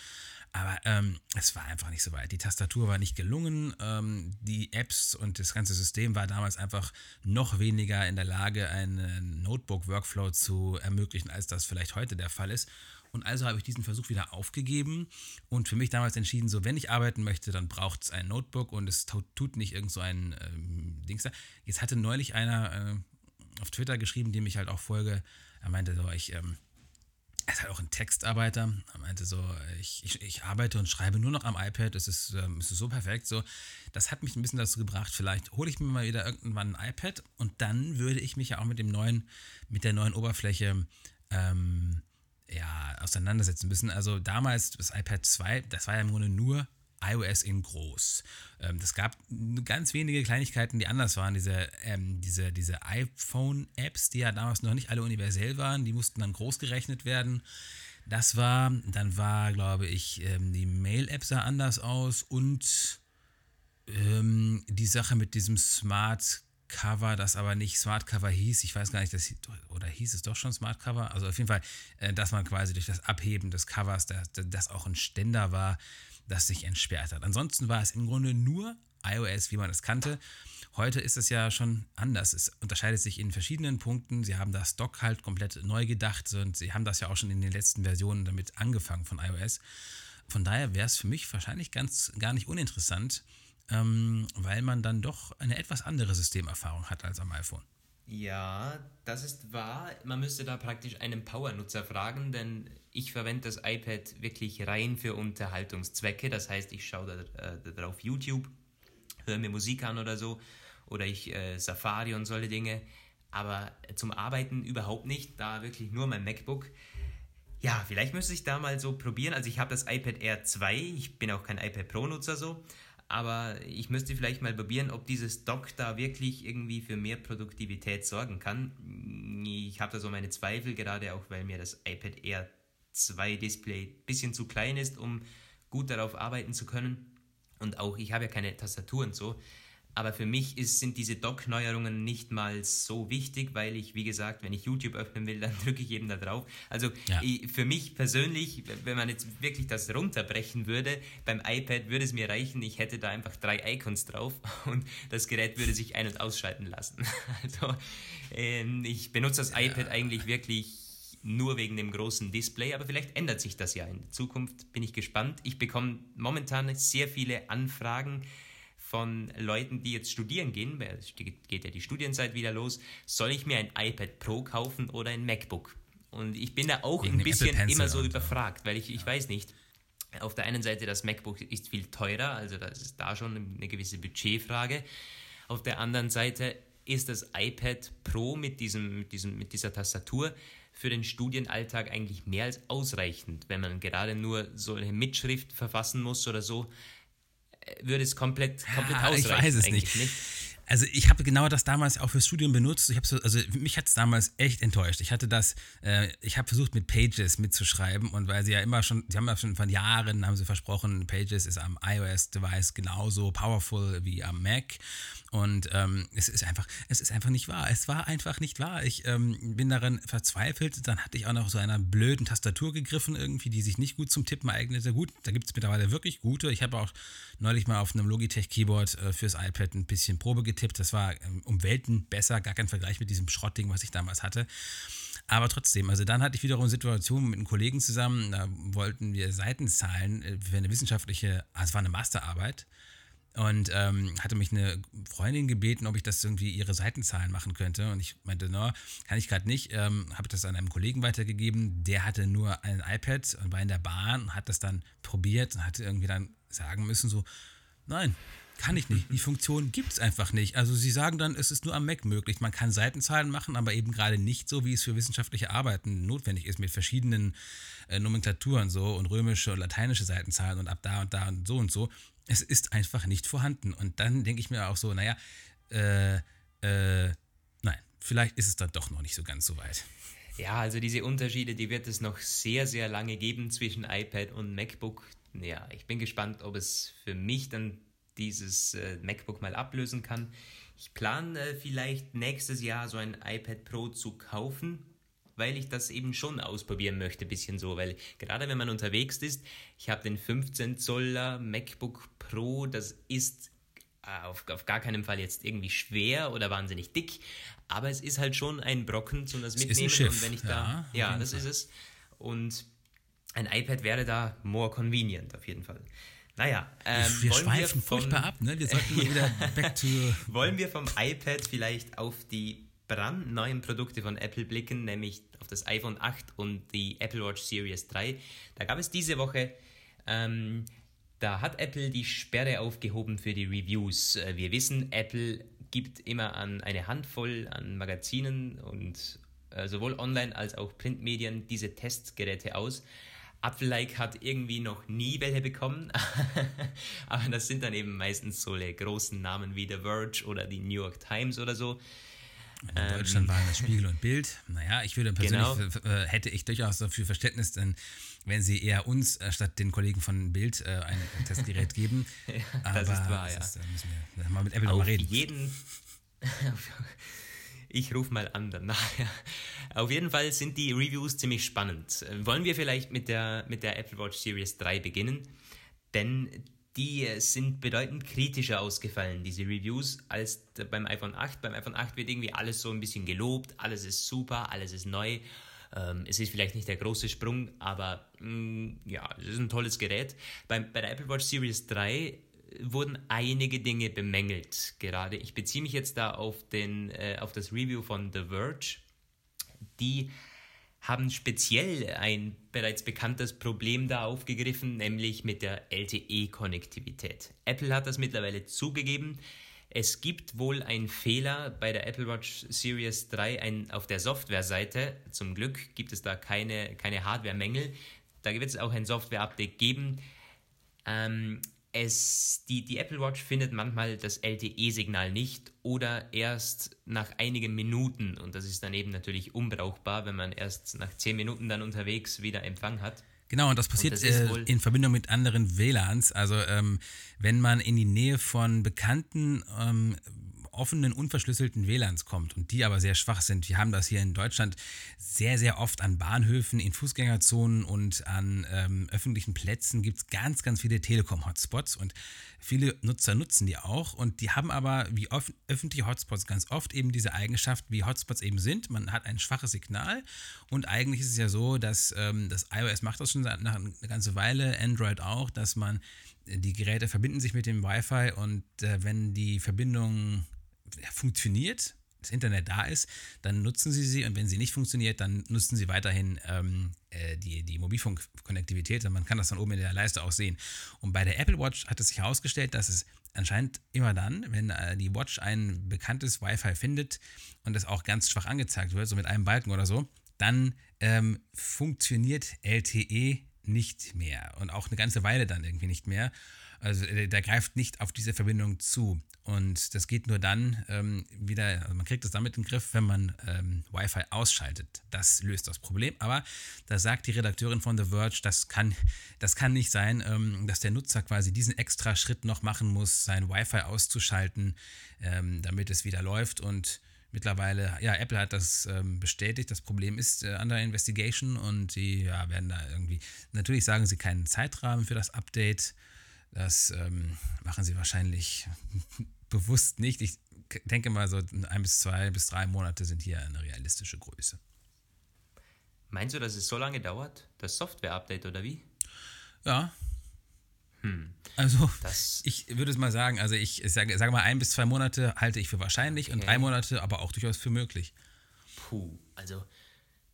Aber ähm, es war einfach nicht so weit. Die Tastatur war nicht gelungen. Ähm, die Apps und das ganze System war damals einfach noch weniger in der Lage, einen Notebook-Workflow zu ermöglichen, als das vielleicht heute der Fall ist. Und also habe ich diesen Versuch wieder aufgegeben und für mich damals entschieden, so wenn ich arbeiten möchte, dann braucht es ein Notebook und es tut nicht irgend so ein ähm, Dings da. Jetzt hatte neulich einer äh, auf Twitter geschrieben, dem ich halt auch folge, er meinte so, ich, ähm, er ist halt auch ein Textarbeiter. Er meinte so, ich, ich, ich arbeite und schreibe nur noch am iPad. Es ist, ähm, es ist so perfekt. So, das hat mich ein bisschen dazu gebracht, vielleicht hole ich mir mal wieder irgendwann ein iPad und dann würde ich mich ja auch mit dem neuen, mit der neuen Oberfläche ähm, ja, auseinandersetzen müssen. Also damals das iPad 2, das war ja im Grunde nur iOS in groß. Ähm, gab ganz wenige Kleinigkeiten, die anders waren. Diese, ähm, diese, diese iPhone-Apps, die ja damals noch nicht alle universell waren, die mussten dann groß gerechnet werden. Das war, dann war, glaube ich, ähm, die Mail-App sah anders aus und ähm, die Sache mit diesem Smart Cover, das aber nicht Smart Cover hieß. Ich weiß gar nicht, das, oder hieß es doch schon Smart Cover? Also auf jeden Fall, äh, dass man quasi durch das Abheben des Covers, das, das auch ein Ständer war, das sich entsperrt hat. Ansonsten war es im Grunde nur iOS, wie man es kannte. Heute ist es ja schon anders. Es unterscheidet sich in verschiedenen Punkten. Sie haben das Dock halt komplett neu gedacht und sie haben das ja auch schon in den letzten Versionen damit angefangen von iOS. Von daher wäre es für mich wahrscheinlich ganz gar nicht uninteressant, ähm, weil man dann doch eine etwas andere Systemerfahrung hat als am iPhone. Ja, das ist wahr. Man müsste da praktisch einen Power-Nutzer fragen, denn ich verwende das iPad wirklich rein für Unterhaltungszwecke. Das heißt, ich schaue da, äh, drauf YouTube, höre mir Musik an oder so, oder ich äh, Safari und solche Dinge. Aber zum Arbeiten überhaupt nicht, da wirklich nur mein MacBook. Ja, vielleicht müsste ich da mal so probieren. Also ich habe das iPad Air 2, ich bin auch kein iPad Pro-Nutzer so, aber ich müsste vielleicht mal probieren, ob dieses Dock da wirklich irgendwie für mehr Produktivität sorgen kann. Ich habe da so meine Zweifel, gerade auch weil mir das iPad Air 2 Display ein bisschen zu klein ist, um gut darauf arbeiten zu können. Und auch ich habe ja keine Tastatur und so. Aber für mich ist, sind diese Dock-Neuerungen nicht mal so wichtig, weil ich, wie gesagt, wenn ich YouTube öffnen will, dann drücke ich eben da drauf. Also ja. ich, für mich persönlich, wenn man jetzt wirklich das runterbrechen würde, beim iPad würde es mir reichen, ich hätte da einfach drei Icons drauf und das Gerät würde sich ein- und ausschalten lassen. Also ähm, ich benutze das iPad eigentlich wirklich nur wegen dem großen Display, aber vielleicht ändert sich das ja in Zukunft, bin ich gespannt. Ich bekomme momentan sehr viele Anfragen von Leuten, die jetzt studieren gehen, es geht ja die Studienzeit wieder los, soll ich mir ein iPad Pro kaufen oder ein MacBook? Und ich bin da auch Wegen ein bisschen immer so überfragt, weil ich, ich ja. weiß nicht. Auf der einen Seite, das MacBook ist viel teurer, also das ist da schon eine gewisse Budgetfrage. Auf der anderen Seite ist das iPad Pro mit, diesem, mit, diesem, mit dieser Tastatur für den Studienalltag eigentlich mehr als ausreichend. Wenn man gerade nur so eine Mitschrift verfassen muss oder so, würde es komplett, komplett ja, ausreichen. Ich weiß es nicht. nicht. Also ich habe genau das damals auch fürs Studium benutzt. Ich so, also mich hat es damals echt enttäuscht. Ich hatte das, äh, ich habe versucht mit Pages mitzuschreiben und weil sie ja immer schon, sie haben ja schon von Jahren haben sie versprochen, Pages ist am iOS-Device genauso powerful wie am Mac und ähm, es ist einfach, es ist einfach nicht wahr. Es war einfach nicht wahr. Ich ähm, bin daran verzweifelt. Dann hatte ich auch noch so einer blöden Tastatur gegriffen, irgendwie, die sich nicht gut zum Tippen eignete. Gut, da gibt es mittlerweile wirklich gute. Ich habe auch neulich mal auf einem Logitech-Keyboard äh, fürs iPad ein bisschen Probe getippt. Das war ähm, um Welten besser, gar kein Vergleich mit diesem Schrottding, was ich damals hatte. Aber trotzdem, also dann hatte ich wiederum Situationen mit einem Kollegen zusammen, da wollten wir Seitenzahlen äh, für eine wissenschaftliche, also es war eine Masterarbeit und ähm, hatte mich eine Freundin gebeten, ob ich das irgendwie ihre Seitenzahlen machen könnte. Und ich meinte, no, kann ich gerade nicht. Ähm, habe das an einem Kollegen weitergegeben. Der hatte nur ein iPad und war in der Bahn und hat das dann probiert und hatte irgendwie dann sagen müssen, so, nein, Kann ich nicht. Die Funktion gibt es einfach nicht. Also sie sagen dann, es ist nur am Mac möglich. Man kann Seitenzahlen machen, aber eben gerade nicht so, wie es für wissenschaftliche Arbeiten notwendig ist, mit verschiedenen äh, Nomenklaturen so und römische und lateinische Seitenzahlen und ab da und da und so und so. Es ist einfach nicht vorhanden. Und dann denke ich mir auch so, naja, äh, äh, nein, vielleicht ist es dann doch noch nicht so ganz so weit. Ja, also diese Unterschiede, die wird es noch sehr, sehr lange geben zwischen iPad und MacBook. Ja, ich bin gespannt, ob es für mich dann dieses äh, MacBook mal ablösen kann. Ich plane äh, vielleicht nächstes Jahr so ein iPad Pro zu kaufen, weil ich das eben schon ausprobieren möchte, bisschen so, weil gerade wenn man unterwegs ist, ich habe den 15 Zoller MacBook Pro, das ist äh, auf, auf gar keinen Fall jetzt irgendwie schwer oder wahnsinnig dick, aber es ist halt schon ein Brocken zum das mitnehmen ist ein Schiff. und wenn ich da Ja, ja, das Fall. ist es und ein iPad wäre da more convenient auf jeden Fall. Naja, ähm, wir schweifen von- furchtbar ab, ne? Wir sollten mal wieder back to. wollen wir vom iPad vielleicht auf die brandneuen Produkte von Apple blicken, nämlich auf das iPhone 8 und die Apple Watch Series 3. Da gab es diese Woche, ähm, da hat Apple die Sperre aufgehoben für die Reviews. Äh, Wir wissen, Apple gibt immer an eine Handvoll an Magazinen und äh, sowohl online als auch Printmedien diese Testgeräte aus. Apple-like hat irgendwie noch nie welche bekommen, aber das sind dann eben meistens so die großen Namen wie The Verge oder die New York Times oder so. In Deutschland waren das Spiegel und Bild. Naja, ich würde persönlich, Genau. äh, hätte ich durchaus dafür Verständnis, denn wenn sie eher uns äh, statt den Kollegen von Bild äh, ein Testgerät geben. Aber das ist wahr, ja. ist, da müssen wir mal mit Apple Auf nochmal reden. jeden. Ich rufe mal an danach. ja. Auf jeden Fall sind die Reviews ziemlich spannend. Wollen wir vielleicht mit der, mit der Apple Watch Series 3 beginnen? Denn die sind bedeutend kritischer ausgefallen, diese Reviews, als beim iPhone 8. Beim iPhone 8 wird irgendwie alles so ein bisschen gelobt, alles ist super, alles ist neu. Ähm, es ist vielleicht nicht der große Sprung, aber mh, ja, es ist ein tolles Gerät. Beim, bei der Apple Watch Series 3 wurden einige Dinge bemängelt. Gerade ich beziehe mich jetzt da auf, den, äh, auf das Review von The Verge. Die haben speziell ein bereits bekanntes Problem da aufgegriffen, nämlich mit der LTE-Konnektivität. Apple hat das mittlerweile zugegeben. Es gibt wohl einen Fehler bei der Apple Watch Series 3 ein, auf der Softwareseite. Zum Glück gibt es da keine, keine Hardware-Mängel. Da wird es auch ein Software-Update geben. Ähm, es, die, die Apple Watch findet manchmal das LTE-Signal nicht oder erst nach einigen Minuten. Und das ist dann eben natürlich unbrauchbar, wenn man erst nach 10 Minuten dann unterwegs wieder Empfang hat. Genau, und das passiert das ist äh, in Verbindung mit anderen WLANs. Also ähm, wenn man in die Nähe von bekannten ähm, offenen, unverschlüsselten WLANs kommt und die aber sehr schwach sind. Wir haben das hier in Deutschland sehr, sehr oft an Bahnhöfen, in Fußgängerzonen und an ähm, öffentlichen Plätzen gibt es ganz, ganz viele Telekom-Hotspots und viele Nutzer nutzen die auch und die haben aber wie öff öffentliche Hotspots ganz oft eben diese Eigenschaft, wie Hotspots eben sind. Man hat ein schwaches Signal und eigentlich ist es ja so, dass ähm, das iOS macht das schon nach eine ganze Weile, Android auch, dass man äh, die Geräte verbinden sich mit dem Wi-Fi und äh, wenn die Verbindung funktioniert, das Internet da ist, dann nutzen sie sie und wenn sie nicht funktioniert, dann nutzen sie weiterhin ähm, äh, die, die Mobilfunkkonnektivität und man kann das dann oben in der Leiste auch sehen. Und bei der Apple Watch hat es sich herausgestellt, dass es anscheinend immer dann, wenn äh, die Watch ein bekanntes Wi-Fi findet und es auch ganz schwach angezeigt wird, so mit einem Balken oder so, dann ähm, funktioniert LTE nicht mehr und auch eine ganze Weile dann irgendwie nicht mehr. Also äh, der greift nicht auf diese Verbindung zu. Und das geht nur dann ähm, wieder, also man kriegt es damit in den Griff, wenn man ähm, Wi-Fi ausschaltet. Das löst das Problem. Aber da sagt die Redakteurin von The Verge, das kann, das kann nicht sein, ähm, dass der Nutzer quasi diesen extra Schritt noch machen muss, sein Wi-Fi auszuschalten, ähm, damit es wieder läuft. Und mittlerweile, ja, Apple hat das ähm, bestätigt. Das Problem ist äh, under investigation und die ja, werden da irgendwie, natürlich sagen sie keinen Zeitrahmen für das Update. Das ähm, machen sie wahrscheinlich bewusst nicht. Ich denke mal, so ein bis zwei bis drei Monate sind hier eine realistische Größe. Meinst du, dass es so lange dauert? Das Software-Update oder wie? Ja. Also, Das- ich würde es mal sagen, also ich sage, sage mal, ein bis zwei Monate halte ich für wahrscheinlich und Okay. drei Monate aber auch durchaus für möglich. Puh, also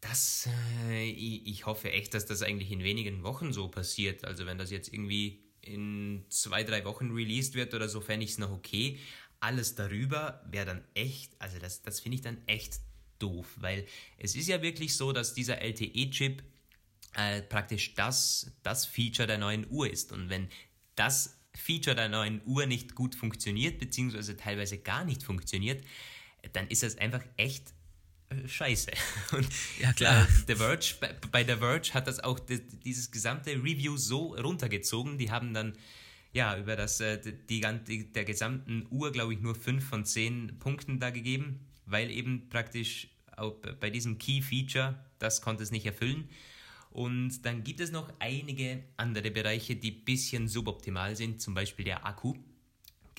das, äh, ich, ich hoffe echt, dass das eigentlich in wenigen Wochen so passiert. Also wenn das jetzt irgendwie in zwei, drei Wochen released wird oder so, fände ich es noch okay. Alles darüber wäre dann echt, also das, das finde ich dann echt doof, weil es ist ja wirklich so, dass dieser LTE-Chip äh, praktisch das, das Feature der neuen Uhr ist. Und wenn das Feature der neuen Uhr nicht gut funktioniert, beziehungsweise teilweise gar nicht funktioniert, dann ist das einfach echt scheiße. Und ja, klar. Äh, The Verge, bei, bei The Verge hat das auch die, dieses gesamte Review so runtergezogen. Die haben dann ja über das, äh, die, die, der gesamten Uhr, glaube ich, nur 5 von 10 Punkten da gegeben, weil eben praktisch auch bei diesem Key Feature, das konnte es nicht erfüllen. Und dann gibt es noch einige andere Bereiche, die ein bisschen suboptimal sind, zum Beispiel der Akku.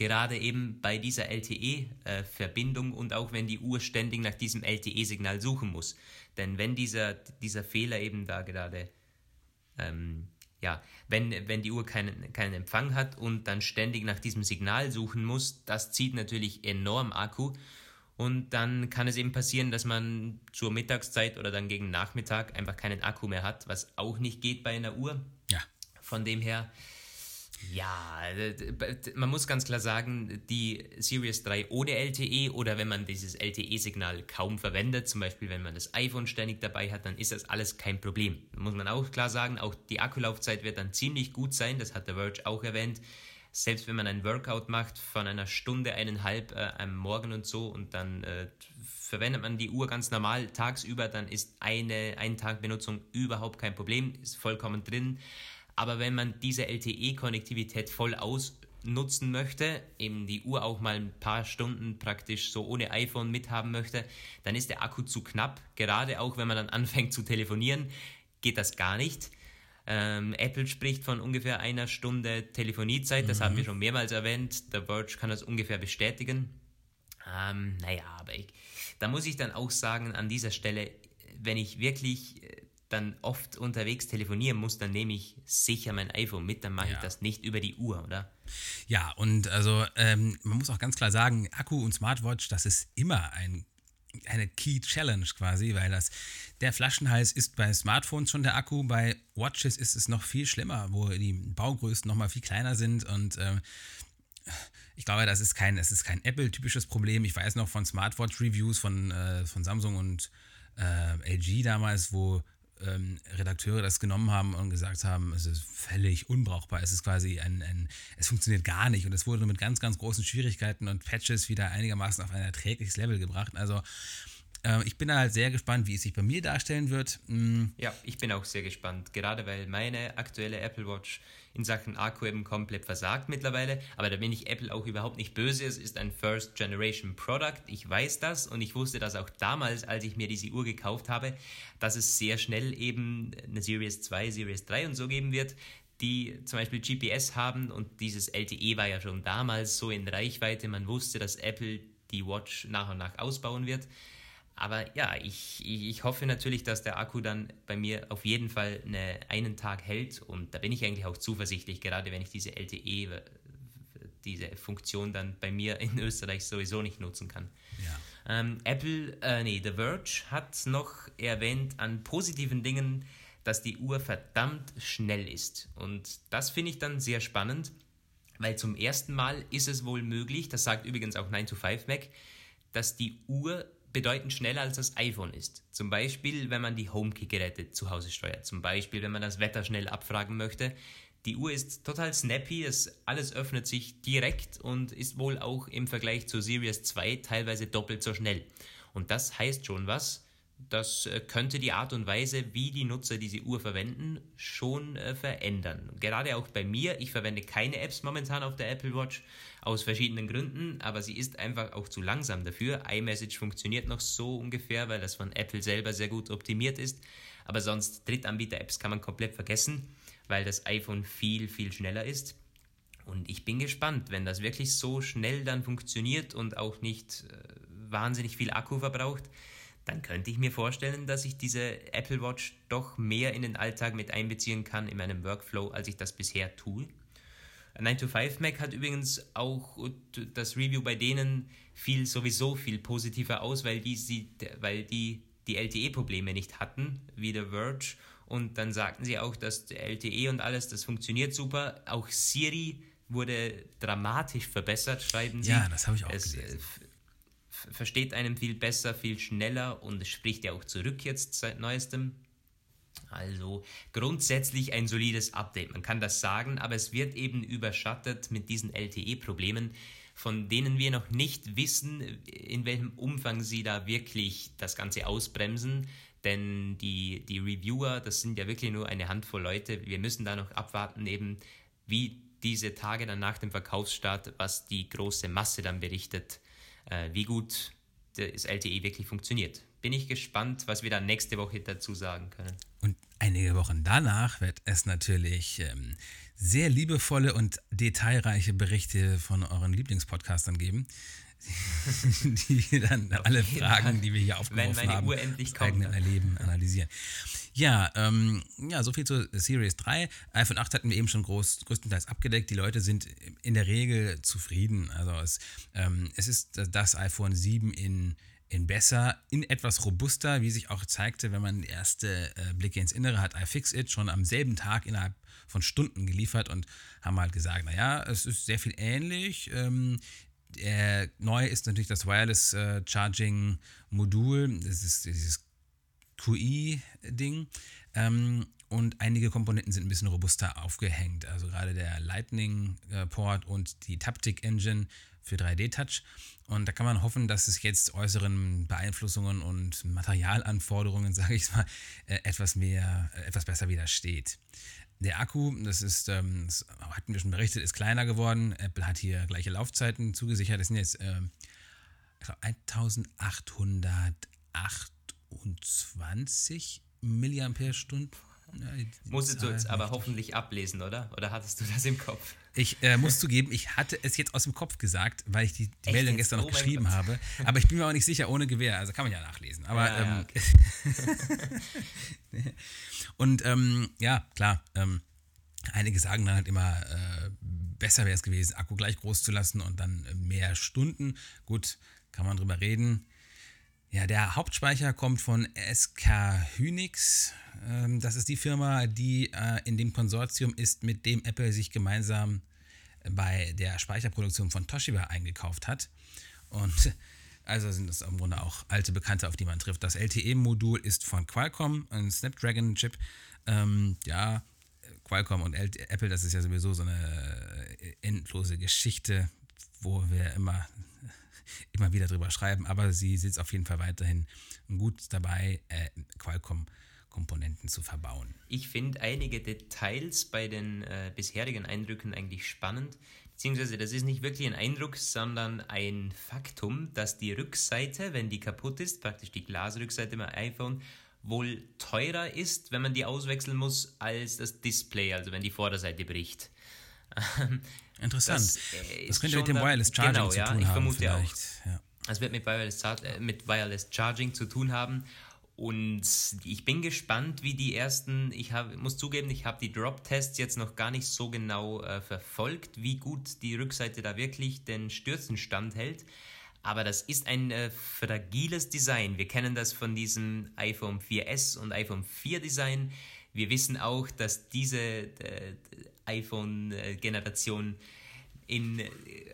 Gerade eben bei dieser LTE-Verbindung und auch wenn die Uhr ständig nach diesem LTE-Signal suchen muss. Denn wenn dieser, dieser Fehler eben da gerade, ähm, ja, wenn, wenn die Uhr keinen, keinen Empfang hat und dann ständig nach diesem Signal suchen muss, das zieht natürlich enorm Akku und dann kann es eben passieren, dass man zur Mittagszeit oder dann gegen Nachmittag einfach keinen Akku mehr hat, was auch nicht geht bei einer Uhr. Ja. Von dem her, ja, man muss ganz klar sagen, die Series 3 ohne LTE oder wenn man dieses LTE-Signal kaum verwendet, zum Beispiel wenn man das iPhone ständig dabei hat, dann ist das alles kein Problem. Muss man auch klar sagen, auch die Akkulaufzeit wird dann ziemlich gut sein, das hat der Verge auch erwähnt selbst wenn man ein Workout macht von einer Stunde, eineinhalb äh, am Morgen und so und dann äh, verwendet man die Uhr ganz normal tagsüber, dann ist eine ein Tag Benutzung überhaupt kein Problem, ist vollkommen drin. Aber wenn man diese LTE-Konnektivität voll ausnutzen möchte, eben die Uhr auch mal ein paar Stunden praktisch so ohne iPhone mithaben möchte, dann ist der Akku zu knapp. Gerade auch wenn man dann anfängt zu telefonieren, geht das gar nicht. Ähm, Apple spricht von ungefähr einer Stunde Telefoniezeit, das mhm. haben wir schon mehrmals erwähnt. The Verge kann das ungefähr bestätigen. Ähm, naja, aber ich, da muss ich dann auch sagen, an dieser Stelle, wenn ich wirklich äh, dann oft unterwegs telefonieren muss, dann nehme ich sicher mein iPhone mit, dann mache ja. ich das nicht über die Uhr, oder? Ja, und also ähm, man muss auch ganz klar sagen, Akku und Smartwatch, das ist immer ein eine Key Challenge quasi, weil das der Flaschenhals ist bei Smartphones schon der Akku, bei Watches ist es noch viel schlimmer, wo die Baugrößen noch mal viel kleiner sind und äh, ich glaube, das ist kein, es ist kein Apple-typisches Problem. Ich weiß noch von Smartwatch-Reviews von, äh, von Samsung und äh, LG damals, wo ähm, Redakteure das genommen haben und gesagt haben, es ist völlig unbrauchbar. Es ist quasi ein, ein, es funktioniert gar nicht und es wurde mit ganz, ganz großen Schwierigkeiten und Patches wieder einigermaßen auf ein erträgliches Level gebracht. Also äh, ich bin da halt sehr gespannt, wie es sich bei mir darstellen wird. Mhm. Ja, ich bin auch sehr gespannt, gerade weil meine aktuelle Apple Watch in Sachen Akku eben komplett versagt mittlerweile. Aber da bin ich Apple auch überhaupt nicht böse. Es ist ein First Generation Product. Ich weiß das und ich wusste das auch damals, als ich mir diese Uhr gekauft habe, dass es sehr schnell eben eine Series 2, Series 3 und so geben wird die zum Beispiel GPS haben und dieses LTE war ja schon damals so in Reichweite. Man wusste, dass Apple die Watch nach und nach ausbauen wird. Aber ja, ich, ich hoffe natürlich, dass der Akku dann bei mir auf jeden Fall eine, einen Tag hält und da bin ich eigentlich auch zuversichtlich, gerade wenn ich diese LTE, diese Funktion dann bei mir in Österreich sowieso nicht nutzen kann. Ja. Ähm, Apple, äh, nee, The Verge hat noch erwähnt an positiven Dingen, dass die Uhr verdammt schnell ist. Und das finde ich dann sehr spannend, weil zum ersten Mal ist es wohl möglich, das sagt übrigens auch 9to5Mac, dass die Uhr bedeutend schneller als das iPhone ist. Zum Beispiel, wenn man die HomeKey-Geräte zu Hause steuert. Zum Beispiel, wenn man das Wetter schnell abfragen möchte. Die Uhr ist total snappy, es, alles öffnet sich direkt und ist wohl auch im Vergleich zur Series 2 teilweise doppelt so schnell. Und das heißt schon was, das äh, könnte die Art und Weise, wie die Nutzer diese Uhr verwenden, schon äh, verändern. Gerade auch bei mir, ich verwende keine Apps momentan auf der Apple Watch aus verschiedenen Gründen, aber sie ist einfach auch zu langsam dafür. iMessage funktioniert noch so ungefähr, weil das von Apple selber sehr gut optimiert ist. Aber sonst Drittanbieter-Apps kann man komplett vergessen, weil das iPhone viel, viel schneller ist. Und ich bin gespannt, wenn das wirklich so schnell dann funktioniert und auch nicht äh, wahnsinnig viel Akku verbraucht dann könnte ich mir vorstellen, dass ich diese Apple Watch doch mehr in den Alltag mit einbeziehen kann in meinem Workflow, als ich das bisher tue. 9to5Mac hat übrigens auch das Review bei denen fiel sowieso viel positiver aus, weil die, sie, weil die die LTE-Probleme nicht hatten, wie der Verge. Und dann sagten sie auch, dass LTE und alles, das funktioniert super. Auch Siri wurde dramatisch verbessert, schreiben sie. Ja, das habe ich auch es, gelesen. Versteht einem viel besser, viel schneller und spricht ja auch zurück jetzt seit neuestem. Also grundsätzlich ein solides Update, man kann das sagen, aber es wird eben überschattet mit diesen LTE-Problemen, von denen wir noch nicht wissen, in welchem Umfang sie da wirklich das Ganze ausbremsen. Denn die, die Reviewer, das sind ja wirklich nur eine Handvoll Leute. Wir müssen da noch abwarten, eben wie diese Tage dann nach dem Verkaufsstart, was die große Masse dann berichtet, wie gut das LTE wirklich funktioniert. Bin ich gespannt, was wir dann nächste Woche dazu sagen können. Und einige Wochen danach wird es natürlich ähm, sehr liebevolle und detailreiche Berichte von euren Lieblingspodcastern geben, die dann alle Fragen, die wir hier aufgeworfen haben, Uhr endlich kommt. Erleben analysieren. Ja, ähm, ja, so viel zur Series 3. iPhone 8 hatten wir eben schon groß, größtenteils abgedeckt. Die Leute sind in der Regel zufrieden. Also es, ähm, es ist das iPhone 7 in in besser, in etwas robuster, wie sich auch zeigte, wenn man erste äh, Blicke ins Innere hat. iFixit schon am selben Tag innerhalb von Stunden geliefert und haben halt gesagt, naja, es ist sehr viel ähnlich. Ähm, der, neu ist natürlich das Wireless äh, Charging Modul, das ist dieses QI-Ding. Ähm, und einige Komponenten sind ein bisschen robuster aufgehängt. Also gerade der Lightning-Port und die Taptic Engine für 3D-Touch. Und da kann man hoffen, dass es jetzt äußeren Beeinflussungen und Materialanforderungen, sage ich mal, äh, etwas mehr, äh, etwas besser widersteht. Der Akku, das ist, ähm, das hatten wir schon berichtet, ist kleiner geworden. Apple hat hier gleiche Laufzeiten zugesichert. Das sind jetzt ähm, 1828 Milliampere-Stunden. Musstest du jetzt aber hoffentlich ablesen, oder? Oder hattest du das im Kopf? Ich äh, muss zugeben, ich hatte es jetzt aus dem Kopf gesagt, weil ich die, die Echt Meldung gestern noch Oh geschrieben Gott. habe. Aber ich bin mir auch nicht sicher, ohne Gewehr. Also kann man ja nachlesen. Aber Ja, ja, ähm, und ähm, ja, klar. Ähm, einige sagen dann halt immer, äh, besser wäre es gewesen, Akku gleich groß zu lassen und dann äh, mehr Stunden. Gut, kann man drüber reden. Ja, der Hauptspeicher kommt von SK Hynix. Ähm, das ist die Firma, die äh, in dem Konsortium ist, mit dem Apple sich gemeinsam bei der Speicherproduktion von Toshiba eingekauft hat. Und also sind das im Grunde auch alte Bekannte, auf die man trifft. Das LTE-Modul ist von Qualcomm, ein Snapdragon-Chip. Ähm, ja, Qualcomm und Apple, das ist ja sowieso so eine äh, endlose Geschichte, wo wir immer immer wieder drüber schreiben, aber sie sitzt auf jeden Fall weiterhin gut dabei, äh, Qualcomm-Komponenten zu verbauen. Ich finde einige Details bei den äh, bisherigen Eindrücken eigentlich spannend. Beziehungsweise das ist nicht wirklich ein Eindruck, sondern ein Faktum, dass die Rückseite, wenn die kaputt ist, praktisch die Glasrückseite beim iPhone, wohl teurer ist, wenn man die auswechseln muss, als das Display, also wenn die Vorderseite bricht. Interessant. Das, Das, äh, ist könnte mit dem Wireless Charging genau, zu ja, tun ich haben. vermute auch. vielleicht. Ja. Das wird mit Wireless, äh, mit Wireless Charging zu tun haben. Und ich bin gespannt, wie die ersten, ich hab, muss zugeben, ich habe die Drop-Tests jetzt noch gar nicht so genau äh, verfolgt, wie gut die Rückseite da wirklich den Stürzen standhält. Aber das ist ein äh, fragiles Design. Wir kennen das von diesem iPhone 4S und iPhone 4 Design. Wir wissen auch, dass diese äh, iPhone-Generation in äh,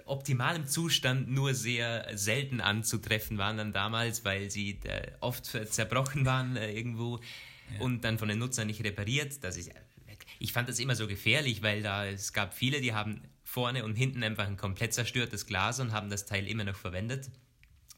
optimalem Zustand nur sehr selten anzutreffen waren dann damals, weil sie äh, oft zerbrochen waren äh, irgendwo und dann von den Nutzern nicht repariert. Das ist, ich fand das immer so gefährlich, weil da es gab viele, die haben vorne und hinten einfach ein komplett zerstörtes Glas und haben das Teil immer noch verwendet.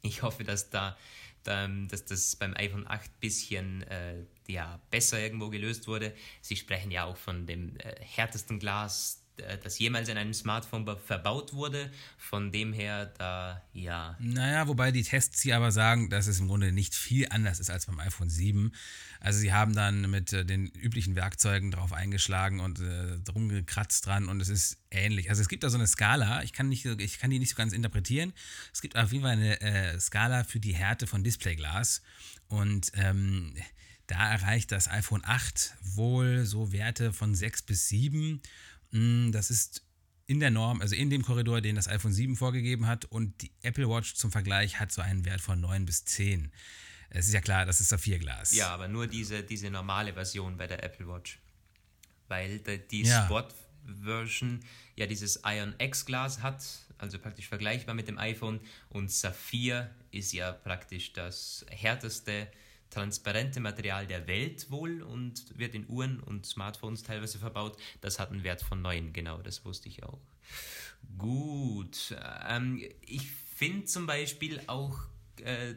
Ich hoffe, dass da, da dass das beim iPhone 8 bisschen äh, ja, besser irgendwo gelöst wurde. Sie sprechen ja auch von dem äh, härtesten Glas, äh, das jemals in einem Smartphone verbaut wurde. Von dem her, da ja. Naja, wobei die Tests hier aber sagen, dass es im Grunde nicht viel anders ist als beim iPhone 7. Also sie haben dann mit äh, den üblichen Werkzeugen drauf eingeschlagen und äh, drum gekratzt dran und es ist ähnlich. Also es gibt da so eine Skala, ich kann, nicht, ich kann die nicht so ganz interpretieren. Es gibt auf jeden Fall eine äh, Skala für die Härte von Displayglas und ähm, da erreicht das iPhone 8 wohl so Werte von 6 bis 7. Mm, Das ist in der Norm, also in dem Korridor, den das iPhone 7 vorgegeben hat und die Apple Watch zum Vergleich hat so einen Wert von 9 bis 10. Es ist ja klar, das ist Saphirglas. Ja, aber nur diese, diese normale Version bei der Apple Watch. Weil die, Ja. Version ja dieses Ion X Glas hat, also praktisch vergleichbar mit dem iPhone. Und Saphir ist ja praktisch das härteste transparente Material der Welt wohl und wird in Uhren und Smartphones teilweise verbaut. Das hat einen Wert von 9, genau, das wusste ich auch. Gut, ähm, ich finde zum Beispiel auch äh,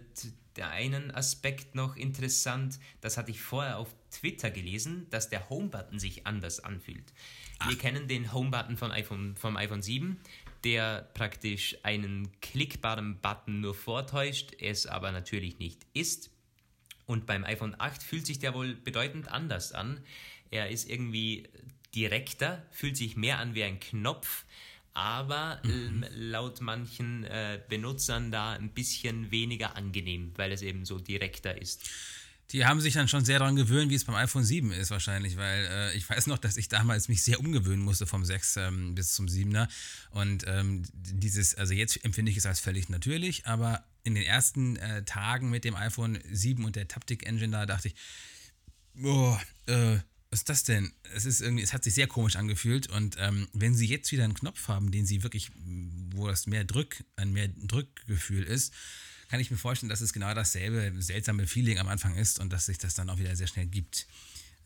der einen Aspekt noch interessant, das hatte ich vorher auf Twitter gelesen, dass der Home-Button sich anders anfühlt. Ach. Wir kennen den Home-Button iPhone, vom iPhone 7, der praktisch einen klickbaren Button nur vortäuscht, es aber natürlich nicht ist. Und beim iPhone 8 fühlt sich der wohl bedeutend anders an. Er ist irgendwie direkter, fühlt sich mehr an wie ein Knopf aber mhm. laut manchen äh, Benutzern da ein bisschen weniger angenehm, weil es eben so direkter ist. Die haben sich dann schon sehr daran gewöhnt, wie es beim iPhone 7 ist wahrscheinlich, weil äh, ich weiß noch, dass ich damals mich sehr umgewöhnen musste vom 6 ähm, bis zum 7er. Und ähm, dieses, also jetzt empfinde ich es als völlig natürlich, aber in den ersten äh, Tagen mit dem iPhone 7 und der Taptic Engine da dachte ich, boah, äh, was ist das denn? Es ist irgendwie, es hat sich sehr komisch angefühlt und ähm, wenn sie jetzt wieder einen Knopf haben, den sie wirklich, wo das mehr Drück, ein mehr Drückgefühl ist, kann ich mir vorstellen, dass es genau dasselbe seltsame Feeling am Anfang ist und dass sich das dann auch wieder sehr schnell gibt.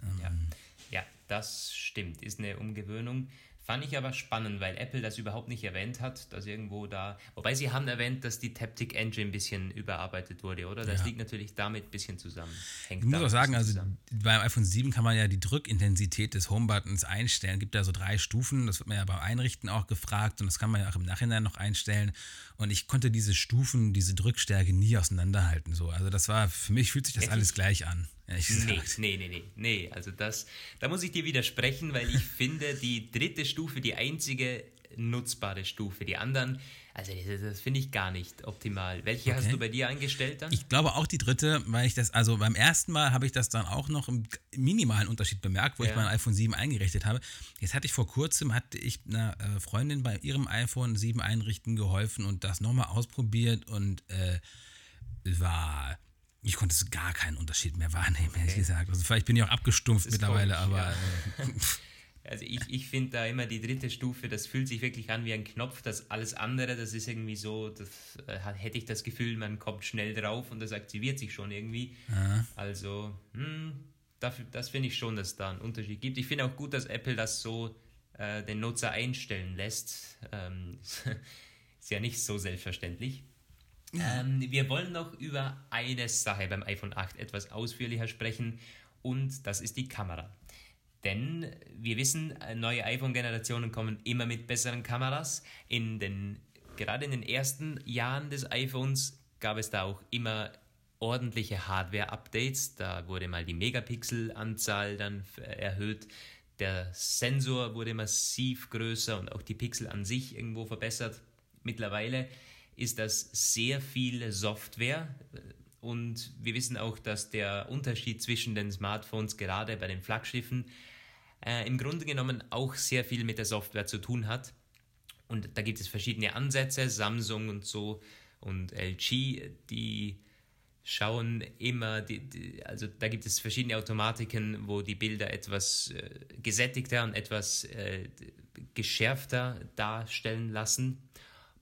Ähm, ja. ja, das stimmt, ist eine Umgewöhnung. Fand ich aber spannend, weil Apple das überhaupt nicht erwähnt hat, dass irgendwo da. Wobei sie haben erwähnt, dass die Taptic Engine ein bisschen überarbeitet wurde, oder? Das ja. liegt natürlich damit ein bisschen zusammen. Hängt ich muss auch sagen, also beim iPhone 7 kann man ja die Drückintensität des Homebuttons einstellen. Es gibt da so drei Stufen, das wird man ja beim Einrichten auch gefragt und das kann man ja auch im Nachhinein noch einstellen. Und ich konnte diese Stufen, diese Drückstärke nie auseinanderhalten. So. Also das war, für mich fühlt sich das alles gleich an. Ehrlich nee, nee, nee, nee, nee. Also das, da muss ich dir widersprechen, weil ich finde, die dritte Stufe die einzige nutzbare Stufe. Die anderen, also das, das finde ich gar nicht optimal. Welche okay. hast du bei dir eingestellt dann? Ich glaube auch die dritte, weil ich das, also beim ersten Mal habe ich das dann auch noch im minimalen Unterschied bemerkt, wo ja. ich mein iPhone 7 eingerichtet habe. Jetzt hatte ich vor kurzem, hatte ich einer äh, Freundin bei ihrem iPhone 7 einrichten geholfen und das nochmal ausprobiert und äh, war ich konnte gar keinen Unterschied mehr wahrnehmen, ehrlich okay. gesagt. Also vielleicht bin ich auch abgestumpft mittlerweile, komisch, aber. Ja. Äh, also ich, ich finde da immer die dritte Stufe, das fühlt sich wirklich an wie ein Knopf. Das alles andere, das ist irgendwie so, das äh, hätte ich das Gefühl, man kommt schnell drauf und das aktiviert sich schon irgendwie. Ja. Also, hm, dafür, das finde ich schon, dass es da einen Unterschied gibt. Ich finde auch gut, dass Apple das so äh, den Nutzer einstellen lässt. Ähm, ist ja nicht so selbstverständlich. Ähm, wir wollen noch über eine Sache beim iPhone 8 etwas ausführlicher sprechen und das ist die Kamera. Denn wir wissen, neue iPhone-Generationen kommen immer mit besseren Kameras. In den, gerade in den ersten Jahren des iPhones gab es da auch immer ordentliche Hardware-Updates. Da wurde mal die Megapixel-Anzahl dann erhöht. Der Sensor wurde massiv größer und auch die Pixel an sich irgendwo verbessert. Mittlerweile ist das sehr viel Software. Und wir wissen auch, dass der Unterschied zwischen den Smartphones gerade bei den Flaggschiffen äh, im Grunde genommen auch sehr viel mit der Software zu tun hat. Und da gibt es verschiedene Ansätze, Samsung und so und LG, die schauen immer, die, die, also da gibt es verschiedene Automatiken, wo die Bilder etwas äh, gesättigter und etwas äh, geschärfter darstellen lassen.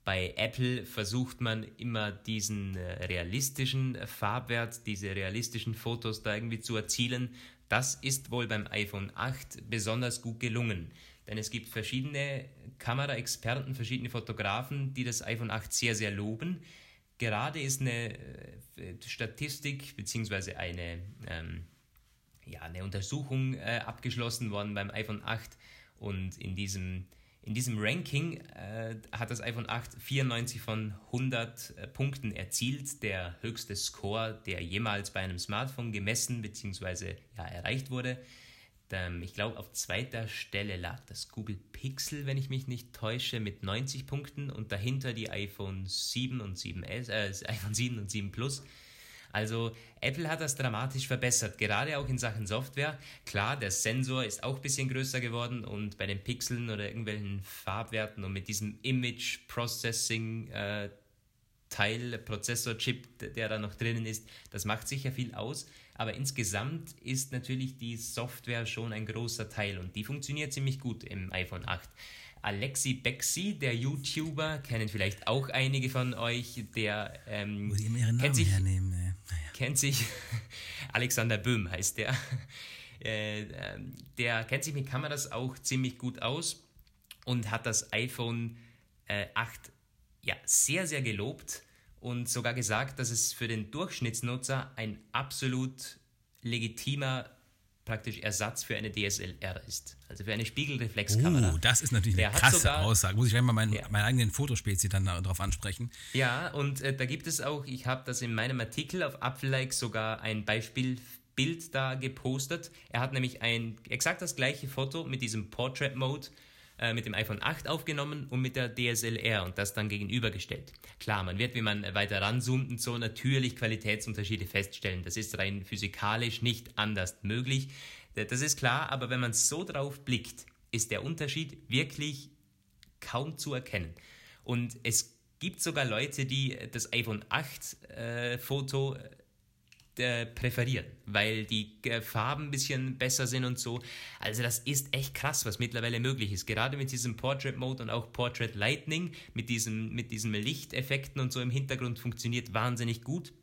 Bei Apple versucht man immer diesen äh, realistischen Farbwert, diese realistischen Fotos da irgendwie zu erzielen. Das ist wohl beim iPhone 8 besonders gut gelungen. Denn es gibt verschiedene Kameraexperten, verschiedene Fotografen, die das iPhone 8 sehr, sehr loben. Gerade ist eine äh, Statistik bzw. eine, ähm, ja, eine Untersuchung äh, abgeschlossen worden beim iPhone 8 und in diesem in diesem Ranking äh, hat das iPhone 8 94 von 100 äh, Punkten erzielt, der höchste Score, der jemals bei einem Smartphone gemessen bzw. Ja, erreicht wurde. Ähm, ich glaube, auf zweiter Stelle lag das Google Pixel, wenn ich mich nicht täusche, mit 90 Punkten und dahinter die iPhone 7 und 7S, äh, iPhone 7 und 7 Plus also Apple hat das dramatisch verbessert, gerade auch in Sachen Software. Klar, der Sensor ist auch ein bisschen größer geworden und bei den Pixeln oder irgendwelchen Farbwerten und mit diesem Image Processing äh, Teil, Prozessorchip, der da noch drinnen ist, das macht sicher viel aus. Aber insgesamt ist natürlich die Software schon ein großer Teil und die funktioniert ziemlich gut im iPhone 8. Alexi Bexi, der YouTuber, kennen vielleicht auch einige von euch, der ähm, Muss ich immer ihren Namen kennt sich, hernehmen, ey. Kennt sich Alexander Böhm heißt der. Äh, der kennt sich mit Kameras auch ziemlich gut aus und hat das iPhone äh, 8 ja, sehr, sehr gelobt und sogar gesagt, dass es für den Durchschnittsnutzer ein absolut legitimer praktisch Ersatz für eine DSLR ist. Also für eine Spiegelreflexkamera. Oh, das ist natürlich Der eine krasse sogar- Aussage. Muss ich gleich mal meinen, Ja. meinen eigenen Fotospezi dann darauf ansprechen. Ja, und äh, da gibt es auch, ich habe das in meinem Artikel auf Apfellike sogar ein Beispielbild da gepostet. Er hat nämlich ein exakt das gleiche Foto mit diesem Portrait Mode äh, mit dem iPhone 8 aufgenommen und mit der DSLR und das dann gegenübergestellt. Klar, man wird, wenn man weiter ranzoomt und so, natürlich Qualitätsunterschiede feststellen. Das ist rein physikalisch nicht anders möglich. Das ist klar, aber wenn man so drauf blickt, ist der Unterschied wirklich kaum zu erkennen. Und es gibt sogar Leute, die das iPhone 8 äh, Foto äh, präferieren, weil die äh, Farben ein bisschen besser sind und so. Also das ist echt krass, was mittlerweile möglich ist. Gerade mit diesem Portrait Mode und auch Portrait Lightning, mit diesem, mit diesen Lichteffekten und so im Hintergrund funktioniert wahnsinnig gut.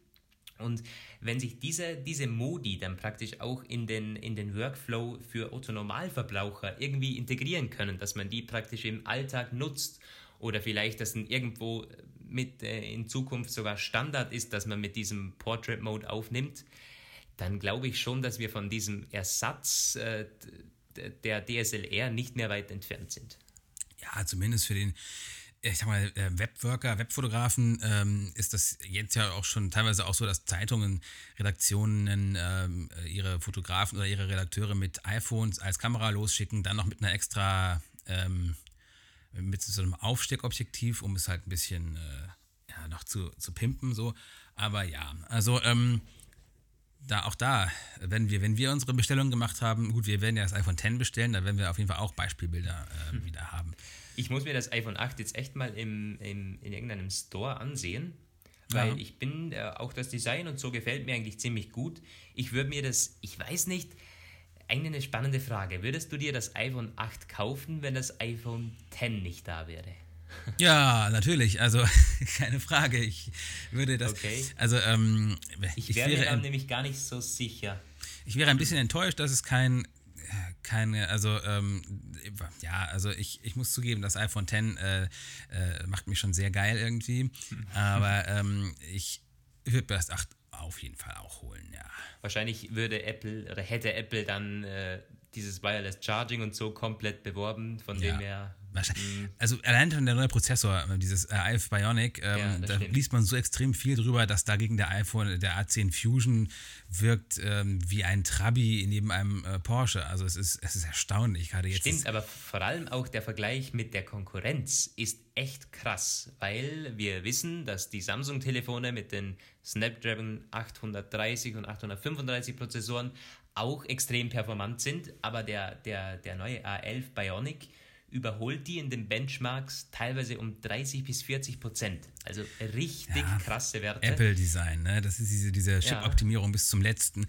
Und wenn sich diese, diese Modi dann praktisch auch in den, in den Workflow für Otto-Normalverbraucher irgendwie integrieren können, dass man die praktisch im Alltag nutzt oder vielleicht, dass dann irgendwo mit äh, in Zukunft sogar Standard ist, dass man mit diesem Portrait Mode aufnimmt, dann glaube ich schon, dass wir von diesem Ersatz äh, der DSLR nicht mehr weit entfernt sind. Ja, zumindest für den, ich sag mal, äh, Webworker, Webfotografen ähm, ist das jetzt ja auch schon teilweise auch so, dass Zeitungen, Redaktionen ähm, ihre Fotografen oder ihre Redakteure mit iPhones als Kamera losschicken, dann noch mit einer extra, ähm, mit so einem Aufsteckobjektiv, um es halt ein bisschen äh, ja, noch zu, zu pimpen, so. Aber ja, also ähm, da auch da, wenn wir, wenn wir unsere Bestellung gemacht haben, gut, wir werden ja das iPhone X bestellen, da werden wir auf jeden Fall auch Beispielbilder äh, wieder haben. Ich muss mir das iPhone 8 jetzt echt mal im, im, in irgendeinem Store ansehen, weil Ja. ich bin, äh, auch das Design und so gefällt mir eigentlich ziemlich gut. Ich würde mir das, ich weiß nicht, eigentlich eine spannende Frage. Würdest du dir das iPhone 8 kaufen, wenn das iPhone 10 nicht da wäre? Ja, natürlich. Also keine Frage. Ich würde das. Okay. Also ähm, Ich, ich, wäre mir dann nämlich gar nicht so sicher. ich wäre ein bisschen enttäuscht, dass es kein keine, also ähm, ja, also ich, ich muss zugeben, das iPhone X äh, äh, macht mich schon sehr geil irgendwie, aber ähm, ich würde mir das 8 auf jeden Fall auch holen, ja. Wahrscheinlich würde Apple oder hätte Apple dann äh, dieses Wireless Charging und so komplett beworben, von Ja. dem her. Wahrscheinlich. Also allein schon der neue Prozessor, dieses äh, iF Bionic, ähm, Ja, da stimmt. liest man so extrem viel drüber, dass dagegen der iPhone, der A10 Fusion wirkt ähm, wie ein Trabi neben einem äh, Porsche. Also es ist, es ist erstaunlich, gerade jetzt. Stimmt, aber vor allem auch der Vergleich mit der Konkurrenz ist echt krass, weil wir wissen, dass die Samsung-Telefone mit den Snapdragon 830 und 835 Prozessoren auch extrem performant sind, aber der, der, der neue A11 Bionic überholt die in den Benchmarks teilweise um 30 bis 40 Prozent. Also richtig Ja, krasse Werte. Apple-Design, ne? Das ist diese, diese Chip-Optimierung bis zum letzten.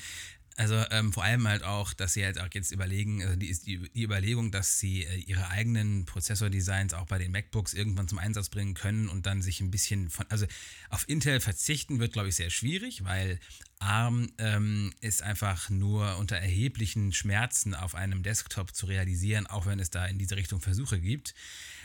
Also ähm, vor allem halt auch, dass sie halt auch jetzt überlegen, also die die, die Überlegung, dass sie äh, ihre eigenen Prozessor-Designs auch bei den MacBooks irgendwann zum Einsatz bringen können und dann sich ein bisschen von, also auf Intel verzichten wird, glaube ich, sehr schwierig, weil ARM ähm, ist einfach nur unter erheblichen Schmerzen auf einem Desktop zu realisieren, auch wenn es da in diese Richtung Versuche gibt.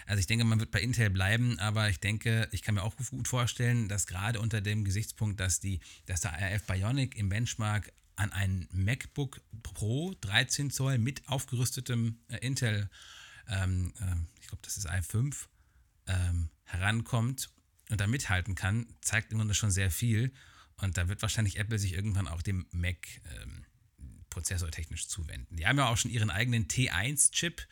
Also ich denke, man wird bei Intel bleiben, aber ich denke, ich kann mir auch gut vorstellen, dass gerade unter dem Gesichtspunkt, dass die, dass der RF Bionic im Benchmark an ein MacBook Pro 13 Zoll mit aufgerüstetem äh, Intel, ähm, äh, ich glaube, das ist i5, ähm, herankommt und da mithalten kann, zeigt im Grunde schon sehr viel. Und da wird wahrscheinlich Apple sich irgendwann auch dem Mac ähm, prozessortechnisch zuwenden. Die haben ja auch schon ihren eigenen T1-Chip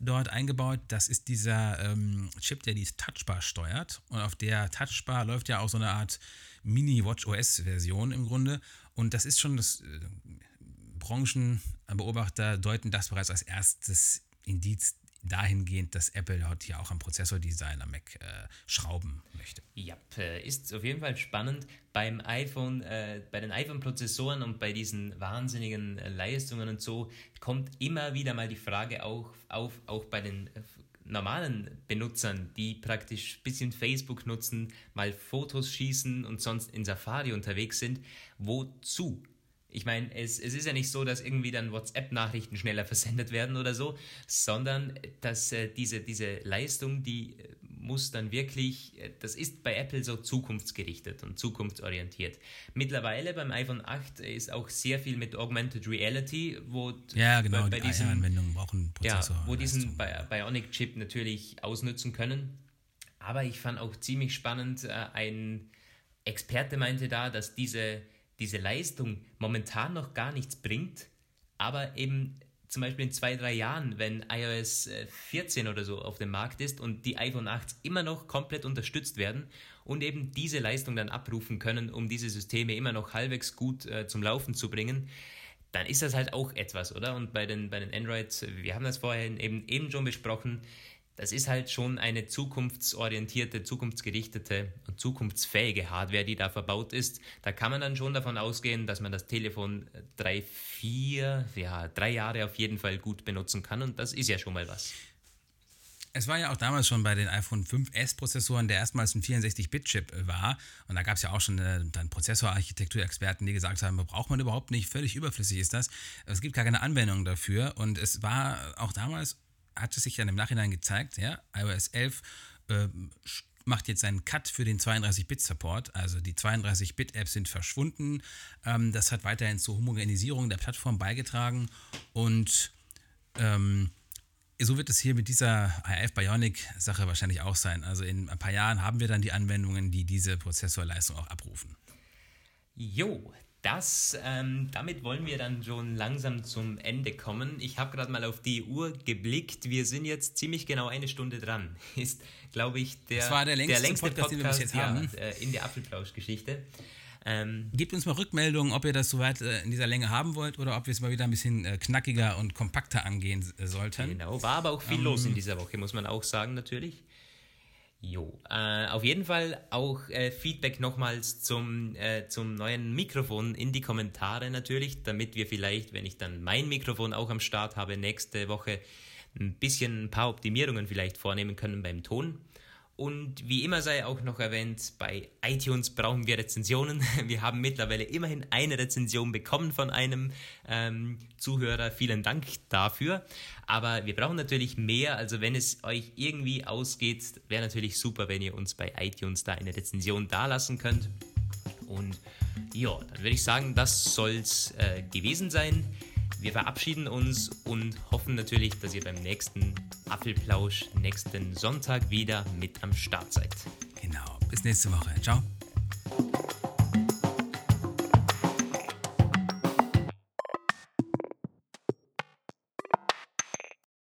dort eingebaut. Das ist dieser ähm, Chip, der die Touchbar steuert. Und auf der Touchbar läuft ja auch so eine Art Mini-Watch-OS-Version im Grunde. Und das ist schon das. Äh, Branchenbeobachter deuten das bereits als erstes Indiz dahingehend, dass Apple heute ja auch am Prozessordesign am Mac äh, schrauben möchte. Ja, äh, ist auf jeden Fall spannend. Beim iPhone, äh, bei den iPhone-Prozessoren und bei diesen wahnsinnigen äh, Leistungen und so kommt immer wieder mal die Frage auch auf, auch bei den äh, normalen Benutzern, die praktisch ein bisschen Facebook nutzen, mal Fotos schießen und sonst in Safari unterwegs sind, wozu? Ich meine, es, es ist ja nicht so, dass irgendwie dann WhatsApp-Nachrichten schneller versendet werden oder so, sondern dass äh, diese, diese Leistung, die äh, muss dann wirklich, äh, das ist bei Apple so zukunftsgerichtet und zukunftsorientiert. Mittlerweile beim iPhone 8 ist auch sehr viel mit Augmented Reality, wo ja, genau, bei, bei die Anwendungen brauchen Prozessor. Ja, wo diesen Bionic-Chip natürlich ausnutzen können. Aber ich fand auch ziemlich spannend, äh, ein Experte meinte da, dass diese, diese Leistung momentan noch gar nichts bringt, aber eben zum Beispiel in zwei, drei Jahren, wenn iOS 14 äh, oder so auf dem Markt ist und die iPhone 8 immer noch komplett unterstützt werden und eben diese Leistung dann abrufen können, um diese Systeme immer noch halbwegs gut äh, zum Laufen zu bringen, dann ist das halt auch etwas, oder? Und bei den, bei den Androids, wir haben das vorher eben, eben schon besprochen, das ist halt schon eine zukunftsorientierte, zukunftsgerichtete und zukunftsfähige Hardware, die da verbaut ist. Da kann man dann schon davon ausgehen, dass man das Telefon drei, vier, ja, drei Jahre auf jeden Fall gut benutzen kann und das ist ja schon mal was. Es war ja auch damals schon bei den iPhone 5S-Prozessoren, der erstmals ein 64-Bit-Chip war. Und da gab es ja auch schon äh, dann Prozessorarchitekturexperten, die gesagt haben, braucht man überhaupt nicht, völlig überflüssig ist das. Es gibt gar keine Anwendung dafür. Und es war auch damals hat es sich dann im Nachhinein gezeigt, ja, iOS 11 äh, macht jetzt einen Cut für den 32-Bit-Support. Also die 32-Bit-Apps sind verschwunden. Ähm, das hat weiterhin zur Homogenisierung der Plattform beigetragen. Und ähm, so wird es hier mit dieser IF Bionic-Sache wahrscheinlich auch sein. Also in ein paar Jahren haben wir dann die Anwendungen, die diese Prozessorleistung auch abrufen. Jo, das, ähm, damit wollen wir dann schon langsam zum Ende kommen. Ich habe gerade mal auf die Uhr geblickt. Wir sind jetzt ziemlich genau eine Stunde dran. Ist, glaube ich, der, das war der längste, der längste Podcast, Podcast, den wir bis jetzt ja, haben. Äh, in der Apfelplausch-Geschichte. Ähm, Gebt uns mal Rückmeldungen, ob ihr das soweit äh, in dieser Länge haben wollt oder ob wir es mal wieder ein bisschen äh, knackiger und kompakter angehen äh, sollten. Genau, war aber auch viel ähm, los in dieser Woche, muss man auch sagen, natürlich. Jo, äh, auf jeden Fall auch äh, Feedback nochmals zum, äh, zum neuen Mikrofon in die Kommentare natürlich, damit wir vielleicht, wenn ich dann mein Mikrofon auch am Start habe, nächste Woche ein bisschen ein paar Optimierungen vielleicht vornehmen können beim Ton. Und wie immer sei auch noch erwähnt, bei iTunes brauchen wir Rezensionen. Wir haben mittlerweile immerhin eine Rezension bekommen von einem ähm, Zuhörer. Vielen Dank dafür. Aber wir brauchen natürlich mehr. Also wenn es euch irgendwie ausgeht, wäre natürlich super, wenn ihr uns bei iTunes da eine Rezension dalassen könnt. Und ja, dann würde ich sagen, das soll es äh, gewesen sein. Wir verabschieden uns und hoffen natürlich, dass ihr beim nächsten Apfelplausch nächsten Sonntag wieder mit am Start seid. Genau, bis nächste Woche. Ciao.